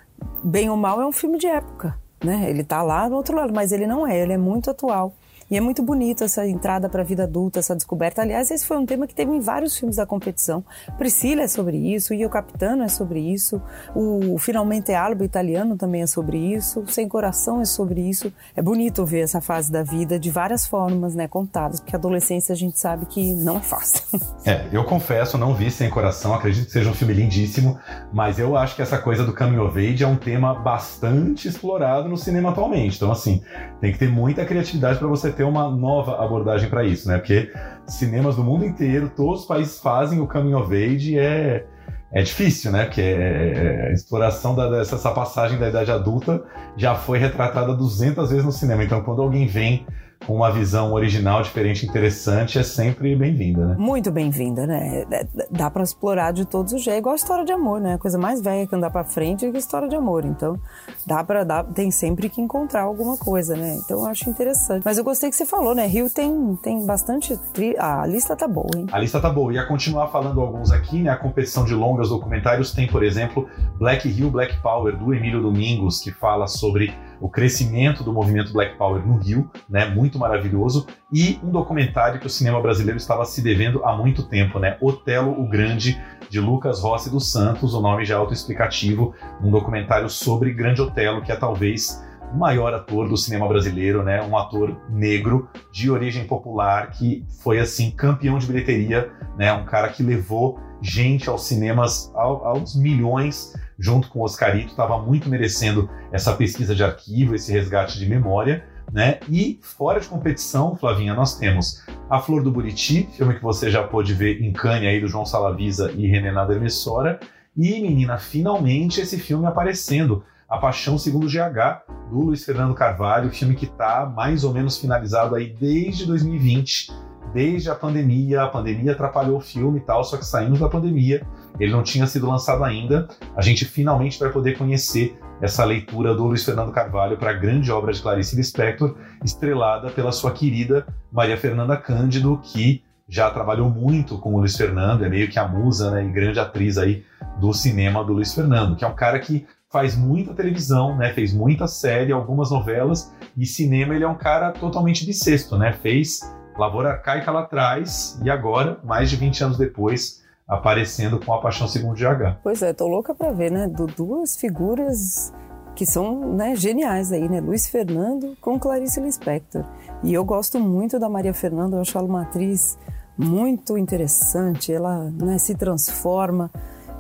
bem ou mal, é um filme de época. Né? Ele tá lá do outro lado, mas ele não é, ele é muito atual. E é muito bonito essa entrada para a vida adulta, essa descoberta. Aliás, esse foi um tema que teve em vários filmes da competição. Priscila é sobre isso, e o Capitano é sobre isso, o Finalmente é Albo italiano também é sobre isso, Sem Coração é sobre isso. É bonito ver essa fase da vida de várias formas, né, contadas, porque a adolescência a gente sabe que não é fácil. É, eu confesso, não vi Sem Coração, acredito que seja um filme lindíssimo, mas eu acho que essa coisa do coming of age é um tema bastante explorado no cinema atualmente. Então, assim, tem que ter muita criatividade para você ter uma nova abordagem para isso, né? Porque cinemas do mundo inteiro, todos os países fazem o coming of age e é, é difícil, né? Porque é, é, a exploração da, dessa essa passagem da idade adulta já foi retratada 200 vezes no cinema. Então, quando alguém vem com uma visão original, diferente, interessante, é sempre bem-vinda, né? Muito bem-vinda, né? Dá para explorar de todos os jeitos. É igual a história de amor, né? A coisa mais velha que andar para frente é a história de amor. Então, dá para dar, tem sempre que encontrar alguma coisa, né? Então, eu acho interessante. Mas eu gostei que você falou, né? Rio tem, tem bastante. Tri... Ah, a lista tá boa, hein? A lista tá boa. Ia continuar falando alguns aqui, né? A competição de longas documentários tem, por exemplo, Black Hill Black Power, do Emílio Domingos, que fala sobre o crescimento do movimento Black Power no Rio, né? Muito maravilhoso. E um documentário que o cinema brasileiro estava se devendo há muito tempo, né? Otelo o Grande, de Lucas Rossi dos Santos, o nome já é autoexplicativo, um documentário sobre Grande Otelo, que é talvez o maior ator do cinema brasileiro, né? Um ator negro de origem popular que foi assim campeão de bilheteria, né? Um cara que levou gente aos cinemas aos milhões junto com o Oscarito, estava muito merecendo essa pesquisa de arquivo, esse resgate de memória. Né? E fora de competição, Flavinha, nós temos A Flor do Buriti, filme que você já pôde ver em Cannes aí do João Salavisa e René Nader Messora. E, menina, finalmente esse filme aparecendo, A Paixão Segundo GH, do Luiz Fernando Carvalho, filme que está mais ou menos finalizado aí desde 2020 desde a pandemia. A pandemia atrapalhou o filme e tal, só que saímos da pandemia, ele não tinha sido lançado ainda. A gente finalmente vai poder conhecer essa leitura do Luiz Fernando Carvalho para a grande obra de Clarice Lispector, estrelada pela sua querida Maria Fernanda Cândido, que já trabalhou muito com o Luiz Fernando, é meio que a musa né, e grande atriz aí do cinema do Luiz Fernando, que é um cara que faz muita televisão, né, fez muita série, algumas novelas, e cinema ele é um cara totalmente bissexto, né, fez Lavoura Arcaica lá atrás e agora, mais de 20 anos depois, aparecendo com A Paixão Segundo GH. Pois é, tô louca para ver, né? Do, duas figuras que são né, geniais aí, né? Luiz Fernando com Clarice Lispector. E eu gosto muito da Maria Fernanda, eu acho ela uma atriz muito interessante, ela né, se transforma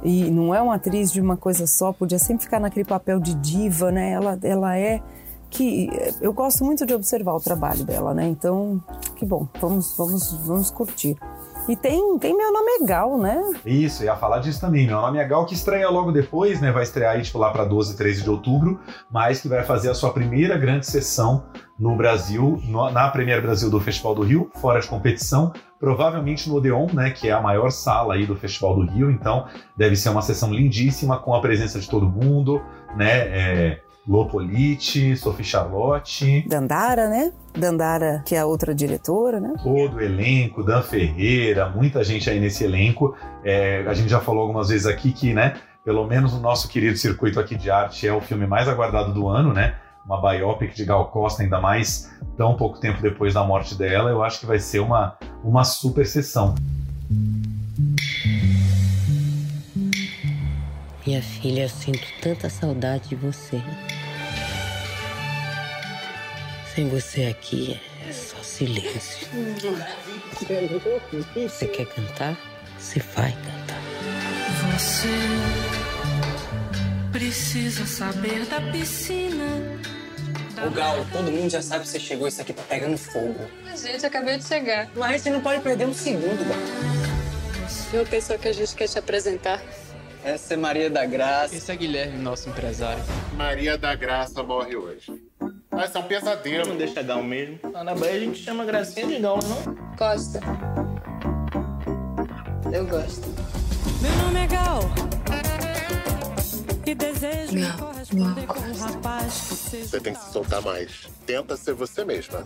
e não é uma atriz de uma coisa só, podia sempre ficar naquele papel de diva, né? Ela, ela é que eu gosto muito de observar o trabalho dela, né? Então, que bom, vamos, vamos, vamos curtir. E tem, tem Meu Nome é Gal, né? Isso, ia falar disso também. Meu Nome é Gal, que estreia logo depois, né? Vai estrear aí, tipo, lá para 12, 13 de outubro, mas que vai fazer a sua primeira grande sessão no Brasil, no, na Premier Brasil do Festival do Rio, fora de competição, provavelmente no Odeon, né, que é a maior sala aí do Festival do Rio, então deve ser uma sessão lindíssima, com a presença de todo mundo, né, é, Lopolite, Sophie Charlotte. Dandara, né? Dandara, que é a outra diretora, né? Todo o elenco, Dan Ferreira, muita gente aí nesse elenco. É, a gente já falou algumas vezes aqui que, né, pelo menos o nosso querido circuito aqui de arte é o filme mais aguardado do ano, né? Uma biopic de Gal Costa, ainda mais tão pouco tempo depois da morte dela. Eu acho que vai ser uma, uma super sessão. Minha filha, eu sinto tanta saudade de você. Sem você aqui é só silêncio. Você quer cantar? Você vai cantar. Você precisa saber da piscina. Ô Gal, todo mundo já sabe que você chegou, isso aqui tá pegando fogo. Mas, gente, acabei de chegar. Mas você não pode perder um segundo, Gal. Uma pessoa que a gente quer te apresentar. Essa é Maria da Graça. Esse é Guilherme, nosso empresário. Maria da Graça morre hoje. Vai ser um pesadelo. Não deixa Gal mesmo. Lá na Bahia a gente chama Gracinha de Gal, não? Costa. Eu gosto. Meu nome é Gal. E desejo Gal, corresponder com um rapaz que seja Você tem que se soltar mais. Tenta ser você mesma.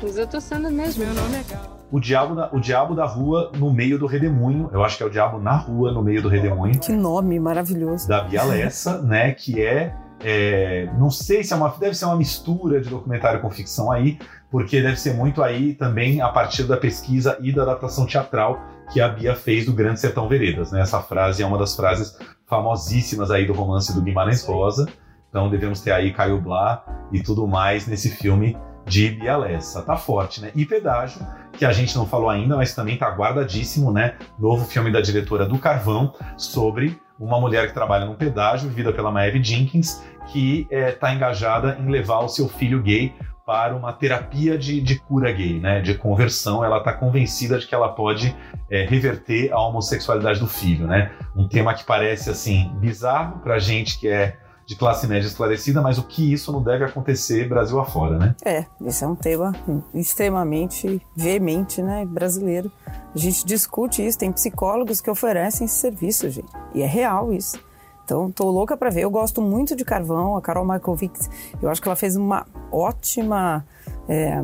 Mas eu tô sendo mesmo. Meu nome é Gal. O diabo, da, o diabo da rua no meio do redemoinho. Eu acho que é o diabo na rua no meio do redemoinho. Que nome maravilhoso. Da Bia Lessa, né? Que é, é, Não sei se é uma. Deve ser uma mistura de documentário com ficção aí, porque deve ser muito aí também a partir da pesquisa e da adaptação teatral que a Bia fez do Grande Sertão Veredas. Né? Essa frase é uma das frases famosíssimas aí do romance do Guimarães Rosa. Então devemos ter aí Caio Blá e tudo mais nesse filme de Bia Lessa. Tá forte, né? E Pedágio, que a gente não falou ainda, mas também tá guardadíssimo, né? Novo filme da diretora do Carvão sobre uma mulher que trabalha num pedágio, vivida pela Maeve Jenkins, que está engajada em levar o seu filho gay para uma terapia de, de cura gay, né, de conversão. Ela está convencida de que ela pode é, reverter a homossexualidade do filho, né? Um tema que parece assim bizarro para gente que é de classe média esclarecida, mas o que isso não deve acontecer Brasil afora, né? É, esse é um tema extremamente veemente, né, brasileiro. A gente discute isso, tem psicólogos que oferecem esse serviço, gente. E é real isso. Então, tô louca para ver. Eu gosto muito de Carvão, a Carol Markovics. Eu acho que ela fez uma ótima é,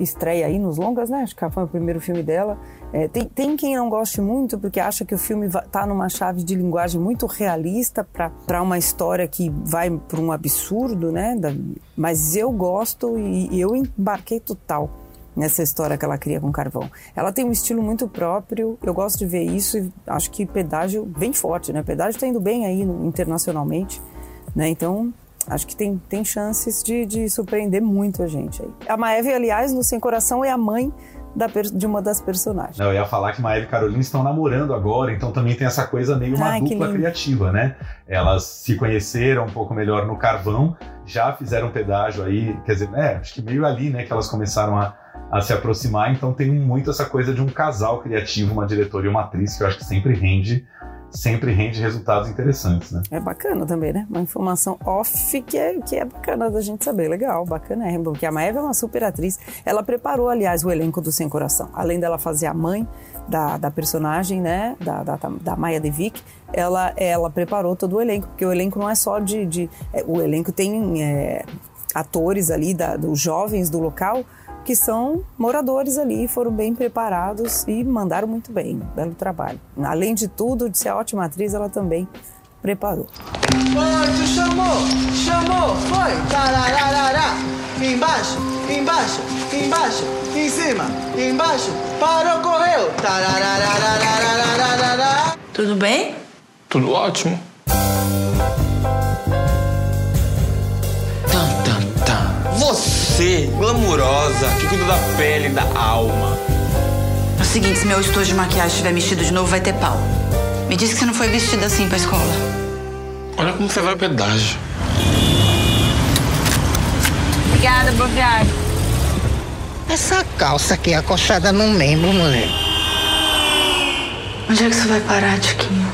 estreia aí nos longas, né? Acho que foi o primeiro filme dela. É, tem, tem quem não goste muito porque acha que o filme está numa chave de linguagem muito realista para uma história que vai para um absurdo, né? Da, mas eu gosto e, e eu embarquei total nessa história que ela cria com carvão. Ela tem um estilo muito próprio, eu gosto de ver isso e acho que pedágio bem forte, né? Pedágio está indo bem aí no, internacionalmente, né? Então, acho que tem, tem chances de, de surpreender muito a gente aí. A Maeve, aliás, no Sem Coração é a mãe da, de uma das personagens. Não, eu ia falar que Maeve e Carolina estão namorando agora, então também tem essa coisa meio uma Ai, dupla criativa, né? Elas se conheceram um pouco melhor no Carvão, já fizeram pedágio aí, quer dizer, é, acho que meio ali, né, que elas começaram a, a se aproximar, então tem muito essa coisa de um casal criativo, uma diretora e uma atriz, que eu acho que sempre rende, sempre rende resultados interessantes, né? É bacana também, né? Uma informação off que é, que é bacana da gente saber. Legal, bacana. É, porque a Maeve é uma super atriz. Ela preparou, aliás, o elenco do Sem Coração. Além dela fazer a mãe da, da personagem, né? Da, da, da Maia De Vick, ela, ela preparou todo o elenco. Porque o elenco não é só de... de é, o elenco tem é, atores ali, da, dos jovens do local, que são moradores ali, foram bem preparados e mandaram muito bem, belo trabalho. Além de tudo, de ser ótima atriz, ela também preparou. Foi, tu chamou, chamou, foi. Tarararará. Embaixo, embaixo, embaixo, em cima, embaixo, parou, correu. Tararararararararará. Tudo bem? Tudo ótimo. Você, glamurosa, que cuida da pele e da alma. É o seguinte, se meu estojo de maquiagem estiver mexido de novo, vai ter pau. Me disse que você não foi vestida assim pra escola. Olha como você vai ao pedágio. Obrigada, Boviário. Essa calça aqui acochada no membro, mulher. Onde é que você vai parar, Tiquinho?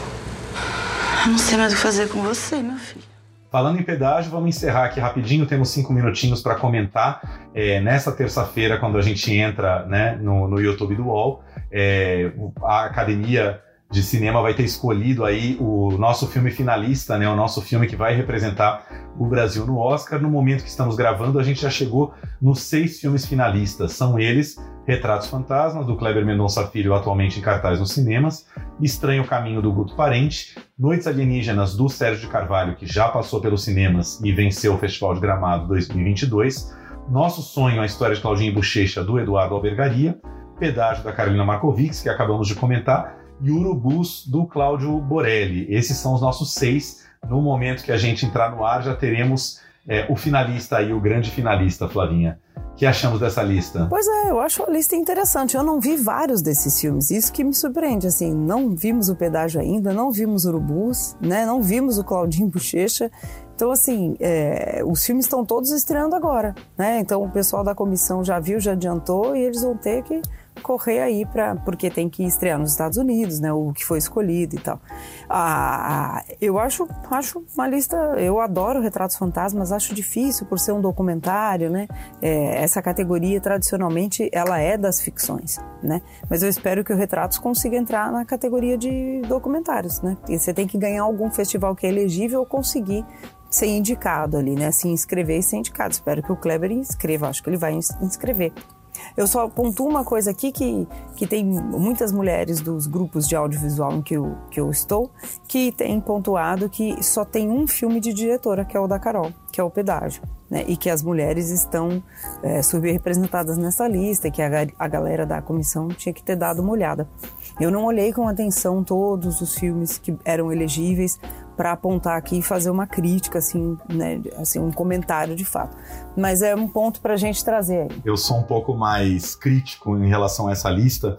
Eu não sei mais o que fazer com você, meu filho. Falando em pedágio, vamos encerrar aqui rapidinho. Temos cinco minutinhos para comentar. É, nessa terça-feira, quando a gente entra né, no, no YouTube do UOL, é, a academia de cinema vai ter escolhido aí o nosso filme finalista, né, o nosso filme que vai representar o Brasil no Oscar. No momento que estamos gravando, a gente já chegou nos seis filmes finalistas. São eles Retratos Fantasmas, do Kleber Mendonça Filho, atualmente em cartaz nos cinemas, Estranho Caminho, do Guto Parente, Noites Alienígenas, do Sérgio de Carvalho, que já passou pelos cinemas e venceu o Festival de Gramado 2022, Nosso Sonho, a história de Claudinho e Bochecha, do Eduardo Albergaria, Pedágio, da Carolina Markovics, que acabamos de comentar, e Urubus, do Cláudio Borelli. Esses são os nossos seis. No momento que a gente entrar no ar, já teremos é, o finalista aí, o grande finalista, Flavinha. O que achamos dessa lista? Pois é, eu acho a lista interessante. Eu não vi vários desses filmes, isso que me surpreende. Assim, não vimos o Pedágio ainda, não vimos Urubus, né? não vimos o Claudinho Bochecha. Então, assim, é, os filmes estão todos estreando agora, né? Então, o pessoal da comissão já viu, já adiantou e eles vão ter que correr aí para porque tem que estrear nos Estados Unidos, né? O que foi escolhido e tal. Ah, eu acho, acho uma lista. Eu adoro retratos fantasmas. Acho difícil por ser um documentário, né? É, essa categoria tradicionalmente ela é das ficções, né? Mas eu espero que o Retratos consiga entrar na categoria de documentários, né? E você tem que ganhar algum festival que é elegível ou conseguir ser indicado ali, né? Se inscrever e ser indicado. Espero que o Kleber inscreva. Acho que ele vai inscrever. Eu só pontuo uma coisa aqui que, que tem muitas mulheres dos grupos de audiovisual em que eu, que eu estou que têm pontuado que só tem um filme de diretora, que é o da Carol, que é o Pedágio. né, e que as mulheres estão é, subrepresentadas nessa lista, que a, a galera da comissão tinha que ter dado uma olhada. Eu não olhei com atenção todos os filmes que eram elegíveis para apontar aqui e fazer uma crítica, assim, né, assim, um comentário de fato. Mas é um ponto para a gente trazer aí. Eu sou um pouco mais crítico em relação a essa lista.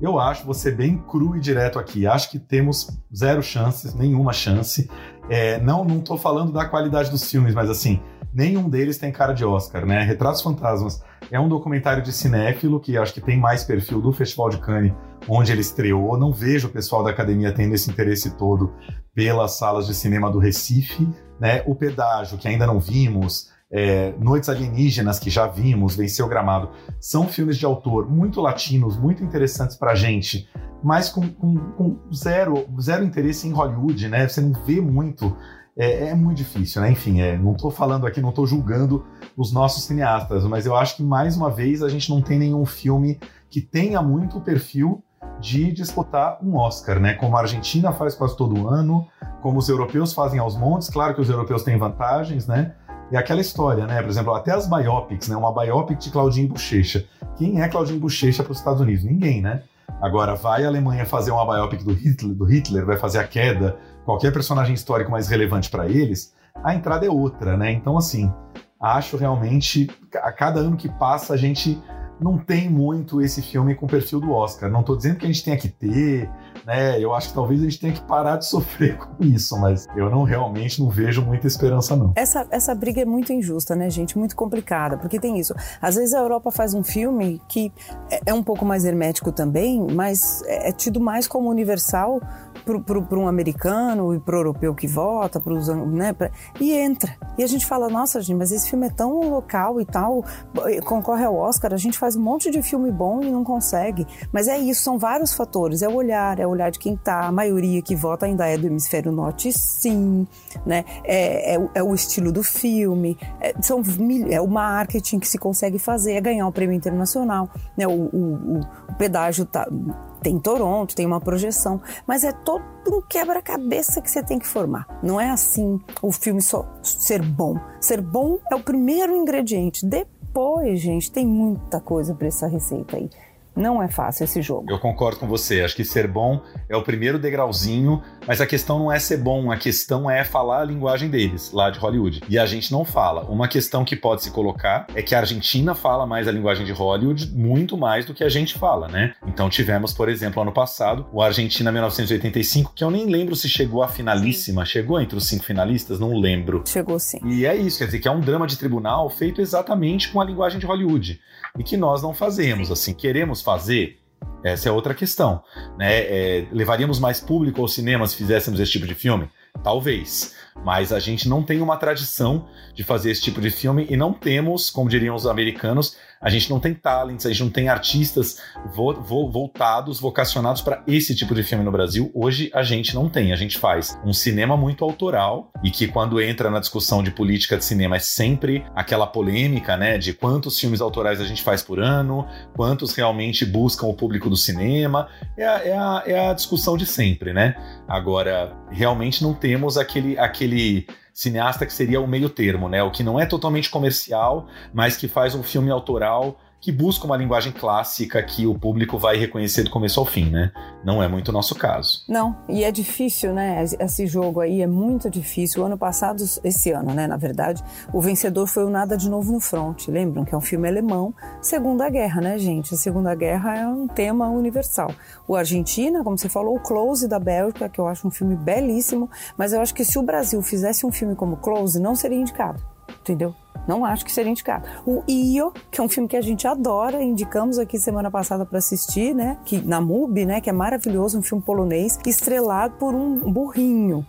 Eu acho, ser bem cru e direto aqui, acho que temos zero chances, nenhuma chance. É, não, não tô falando da qualidade dos filmes, mas assim, nenhum deles tem cara de Oscar, né? Retratos Fantasmas é um documentário de cinéfilo que acho que tem mais perfil do Festival de Cannes, onde ele estreou. Não vejo o pessoal da academia tendo esse interesse todo pelas salas de cinema do Recife, né? O Pedágio, que ainda não vimos, é, Noites Alienígenas, que já vimos, Venceu Gramado, são filmes de autor muito latinos, muito interessantes pra gente, mas com, com, com zero, zero interesse em Hollywood, né? Você não vê muito é, é muito difícil, né? Enfim, é, não estou falando aqui, não estou julgando os nossos cineastas, mas eu acho que mais uma vez a gente não tem nenhum filme que tenha muito perfil de disputar um Oscar, né? Como a Argentina faz quase todo ano, como os europeus fazem aos montes, claro que os europeus têm vantagens, né? E aquela história, né? Por exemplo, até as biopics, né? Uma biopic de Claudinho Bochecha. Quem é Claudinho Bochecha para os Estados Unidos? Ninguém, né? Agora, vai a Alemanha fazer uma biopic do Hitler, do Hitler, vai fazer a queda, qualquer personagem histórico mais relevante para eles, a entrada é outra, né? Então, assim, acho realmente, a cada ano que passa, a gente não tem muito esse filme com o perfil do Oscar. Não estou dizendo que a gente tenha que ter, né? Eu acho que talvez a gente tenha que parar de sofrer com isso, mas eu não realmente não vejo muita esperança, não. Essa, essa briga é muito injusta, né, gente? Muito complicada, porque tem isso. Às vezes a Europa faz um filme que é, é um pouco mais hermético também, mas é, é tido mais como universal para um americano e para o europeu que vota, pros, né, pra, e entra. E a gente fala, nossa, gente, mas esse filme é tão local e tal, concorre ao Oscar, a gente faz um monte de filme bom e não consegue. Mas é isso, são vários fatores. É o olhar, é olhar de quem tá. A maioria que vota ainda é do hemisfério norte, sim. Né? É, é, é o estilo do filme, é, são, é o marketing que se consegue fazer, é ganhar o um prêmio internacional. Né? O, o, o pedágio tá, tem Toronto, tem uma projeção, mas é todo um quebra-cabeça que você tem que formar. Não é assim o filme só ser bom. Ser bom é o primeiro ingrediente. Depois, gente, tem muita coisa para essa receita aí. Não é fácil esse jogo. Eu concordo com você. Acho que ser bom é o primeiro degrauzinho, mas a questão não é ser bom, a questão é falar a linguagem deles, lá de Hollywood. E a gente não fala. Uma questão que pode se colocar é que a Argentina fala mais a linguagem de Hollywood, muito mais do que a gente fala, né? Então tivemos, por exemplo, ano passado, o Argentina 1985, que eu nem lembro se chegou à finalíssima. Chegou entre os cinco finalistas? Não lembro. Chegou sim. E é isso, quer dizer que é um drama de tribunal feito exatamente com a linguagem de Hollywood. E que nós não fazemos, assim, queremos fazer? Essa é outra questão. Né? É, levaríamos mais público ao cinema se fizéssemos esse tipo de filme? Talvez. Mas a gente não tem uma tradição de fazer esse tipo de filme e não temos, como diriam os americanos, a gente não tem talentos, a gente não tem artistas vo vo voltados, vocacionados para esse tipo de filme no Brasil. Hoje a gente não tem. A gente faz um cinema muito autoral e que quando entra na discussão de política de cinema é sempre aquela polêmica, né, de quantos filmes autorais a gente faz por ano, quantos realmente buscam o público do cinema. É a, é a, é a discussão de sempre, né? Agora, realmente não temos aquele, aquele cineasta que seria o meio termo, né? O que não é totalmente comercial, mas que faz um filme autoral que busca uma linguagem clássica que o público vai reconhecer do começo ao fim, né? Não é muito o nosso caso. Não, e é difícil, né? Esse jogo aí é muito difícil. O ano passado, esse ano, né? Na verdade, o vencedor foi o Nada de Novo no Front. Lembram que é um filme alemão, Segunda Guerra, né, gente? A Segunda Guerra é um tema universal. O Argentina, como você falou, o Close da Bélgica, que eu acho um filme belíssimo, mas eu acho que se o Brasil fizesse um filme como Close, não seria indicado, entendeu? Não acho que seria indicado. O Io, que é um filme que a gente adora, indicamos aqui semana passada para assistir, né? Que na MUBI, né? Que é maravilhoso, um filme polonês, estrelado por um burrinho.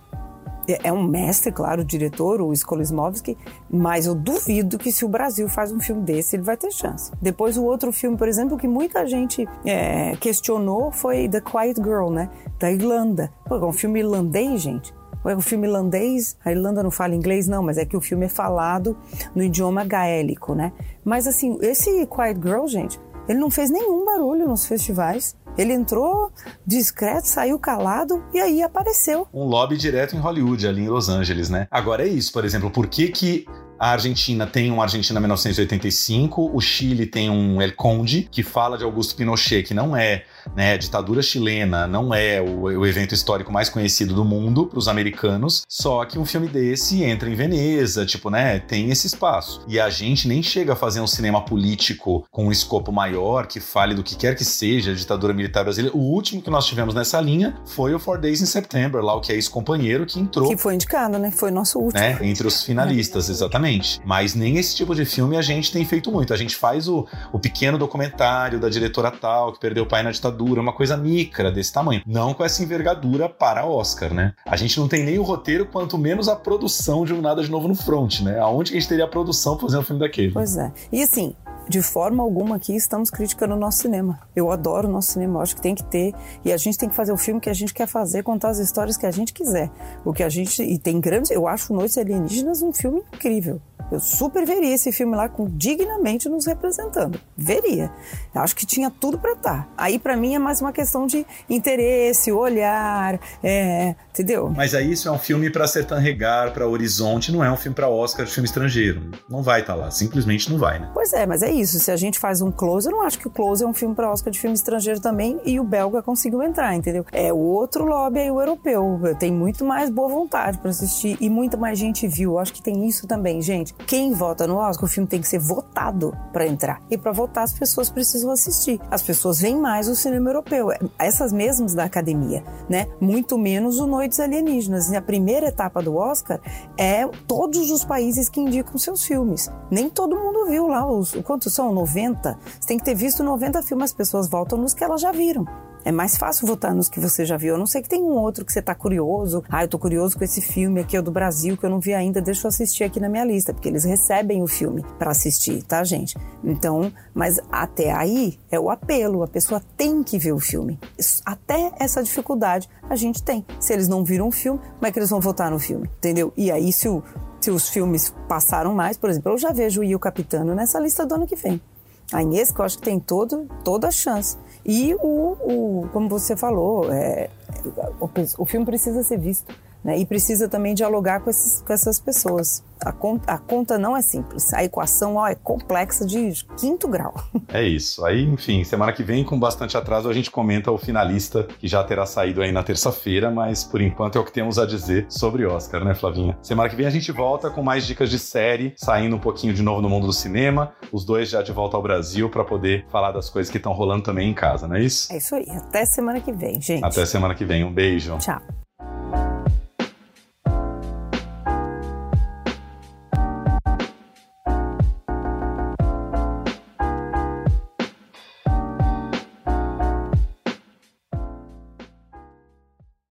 É, é um mestre, claro, o diretor, o Skolimowski, mas eu duvido que se o Brasil faz um filme desse, ele vai ter chance. Depois, o outro filme, por exemplo, que muita gente é, questionou foi The Quiet Girl, né? Da Irlanda. Pô, é um filme irlandês, gente é um filme irlandês, a Irlanda não fala inglês, não, mas é que o filme é falado no idioma gaélico, né? Mas assim, esse Quiet Girl, gente, ele não fez nenhum barulho nos festivais. Ele entrou discreto, saiu calado e aí apareceu. Um lobby direto em Hollywood, ali em Los Angeles, né? Agora é isso, por exemplo, por que que A Argentina tem um Argentina 1985, o Chile tem um El Conde, que fala de Augusto Pinochet, que não é né, a ditadura chilena não é o, o evento histórico mais conhecido do mundo para os americanos, só que um filme desse entra em Veneza, tipo, né, tem esse espaço. E a gente nem chega a fazer um cinema político com um escopo maior, que fale do que quer que seja a ditadura militar brasileira. O último que nós tivemos nessa linha foi o Four Days in September, lá o que é ex-companheiro que entrou. Que foi indicado, né? Foi nosso último. Né, entre os finalistas, exatamente. Mas nem esse tipo de filme a gente tem feito muito. A gente faz o, o pequeno documentário da diretora tal que perdeu o pai na ditadura, uma coisa micra desse tamanho. Não com essa envergadura para Oscar, né? A gente não tem nem o roteiro, quanto menos a produção de um Nada de Novo no Front, né? Aonde que a gente teria a produção fazer um filme daquele? Pois é. E assim, de forma alguma aqui estamos criticando o nosso cinema. Eu adoro o nosso cinema, acho que tem que ter. E a gente tem que fazer o filme que a gente quer fazer, contar as histórias que a gente quiser. O que a gente. E tem grandes. Eu acho Noites Alienígenas um filme incrível. Eu super veria esse filme lá com dignamente nos representando. Veria. Eu acho que tinha tudo para estar. Aí para mim é mais uma questão de interesse, olhar, é, entendeu? Mas aí isso é um filme para Sertan Regar, para Horizonte, não é um filme para Oscar de filme estrangeiro. Não vai estar tá lá, simplesmente não vai, né? Pois é, mas é isso. Se a gente faz um Close, eu não acho que o Close é um filme para Oscar de filme estrangeiro também e o belga conseguiu entrar, entendeu? É o outro lobby aí, o europeu. Tem muito mais boa vontade para assistir e muita mais gente viu. Eu acho que tem isso também, gente quem vota no Oscar, o filme tem que ser votado para entrar. E para votar, as pessoas precisam assistir. As pessoas veem mais o cinema europeu, é, essas mesmas da academia, né? Muito menos o Noites Alienígenas. E a primeira etapa do Oscar é todos os países que indicam seus filmes. Nem todo mundo viu lá os quantos são 90. Você tem que ter visto 90 filmes, as pessoas votam nos que elas já viram. É mais fácil votar nos que você já viu. A não sei que tem um outro que você tá curioso. Ah, eu tô curioso com esse filme aqui, é do Brasil, que eu não vi ainda. Deixa eu assistir aqui na minha lista, porque eles recebem o filme para assistir, tá, gente? Então, mas até aí é o apelo. A pessoa tem que ver o filme. Até essa dificuldade a gente tem. Se eles não viram o filme, como é que eles vão votar no filme? Entendeu? E aí, se, o, se os filmes passaram mais, por exemplo, eu já vejo o I o Capitano nessa lista do ano que vem. A Inês, que eu acho que tem todo, toda a chance. E o, o como você falou, é, o, o filme precisa ser visto. Né? E precisa também dialogar com, esses, com essas pessoas. A conta, a conta, não é simples. A equação ó, é complexa de quinto grau. É isso. Aí, enfim, semana que vem, com bastante atraso, a gente comenta o finalista, que já terá saído aí na terça-feira, mas por enquanto é o que temos a dizer sobre Oscar, né, Flavinha? Semana que vem a gente volta com mais dicas de série, saindo um pouquinho de novo no mundo do cinema, os dois já de volta ao Brasil para poder falar das coisas que estão rolando também em casa, não é isso? É isso aí. Até semana que vem, gente. Até semana que vem. Um beijo. Tchau.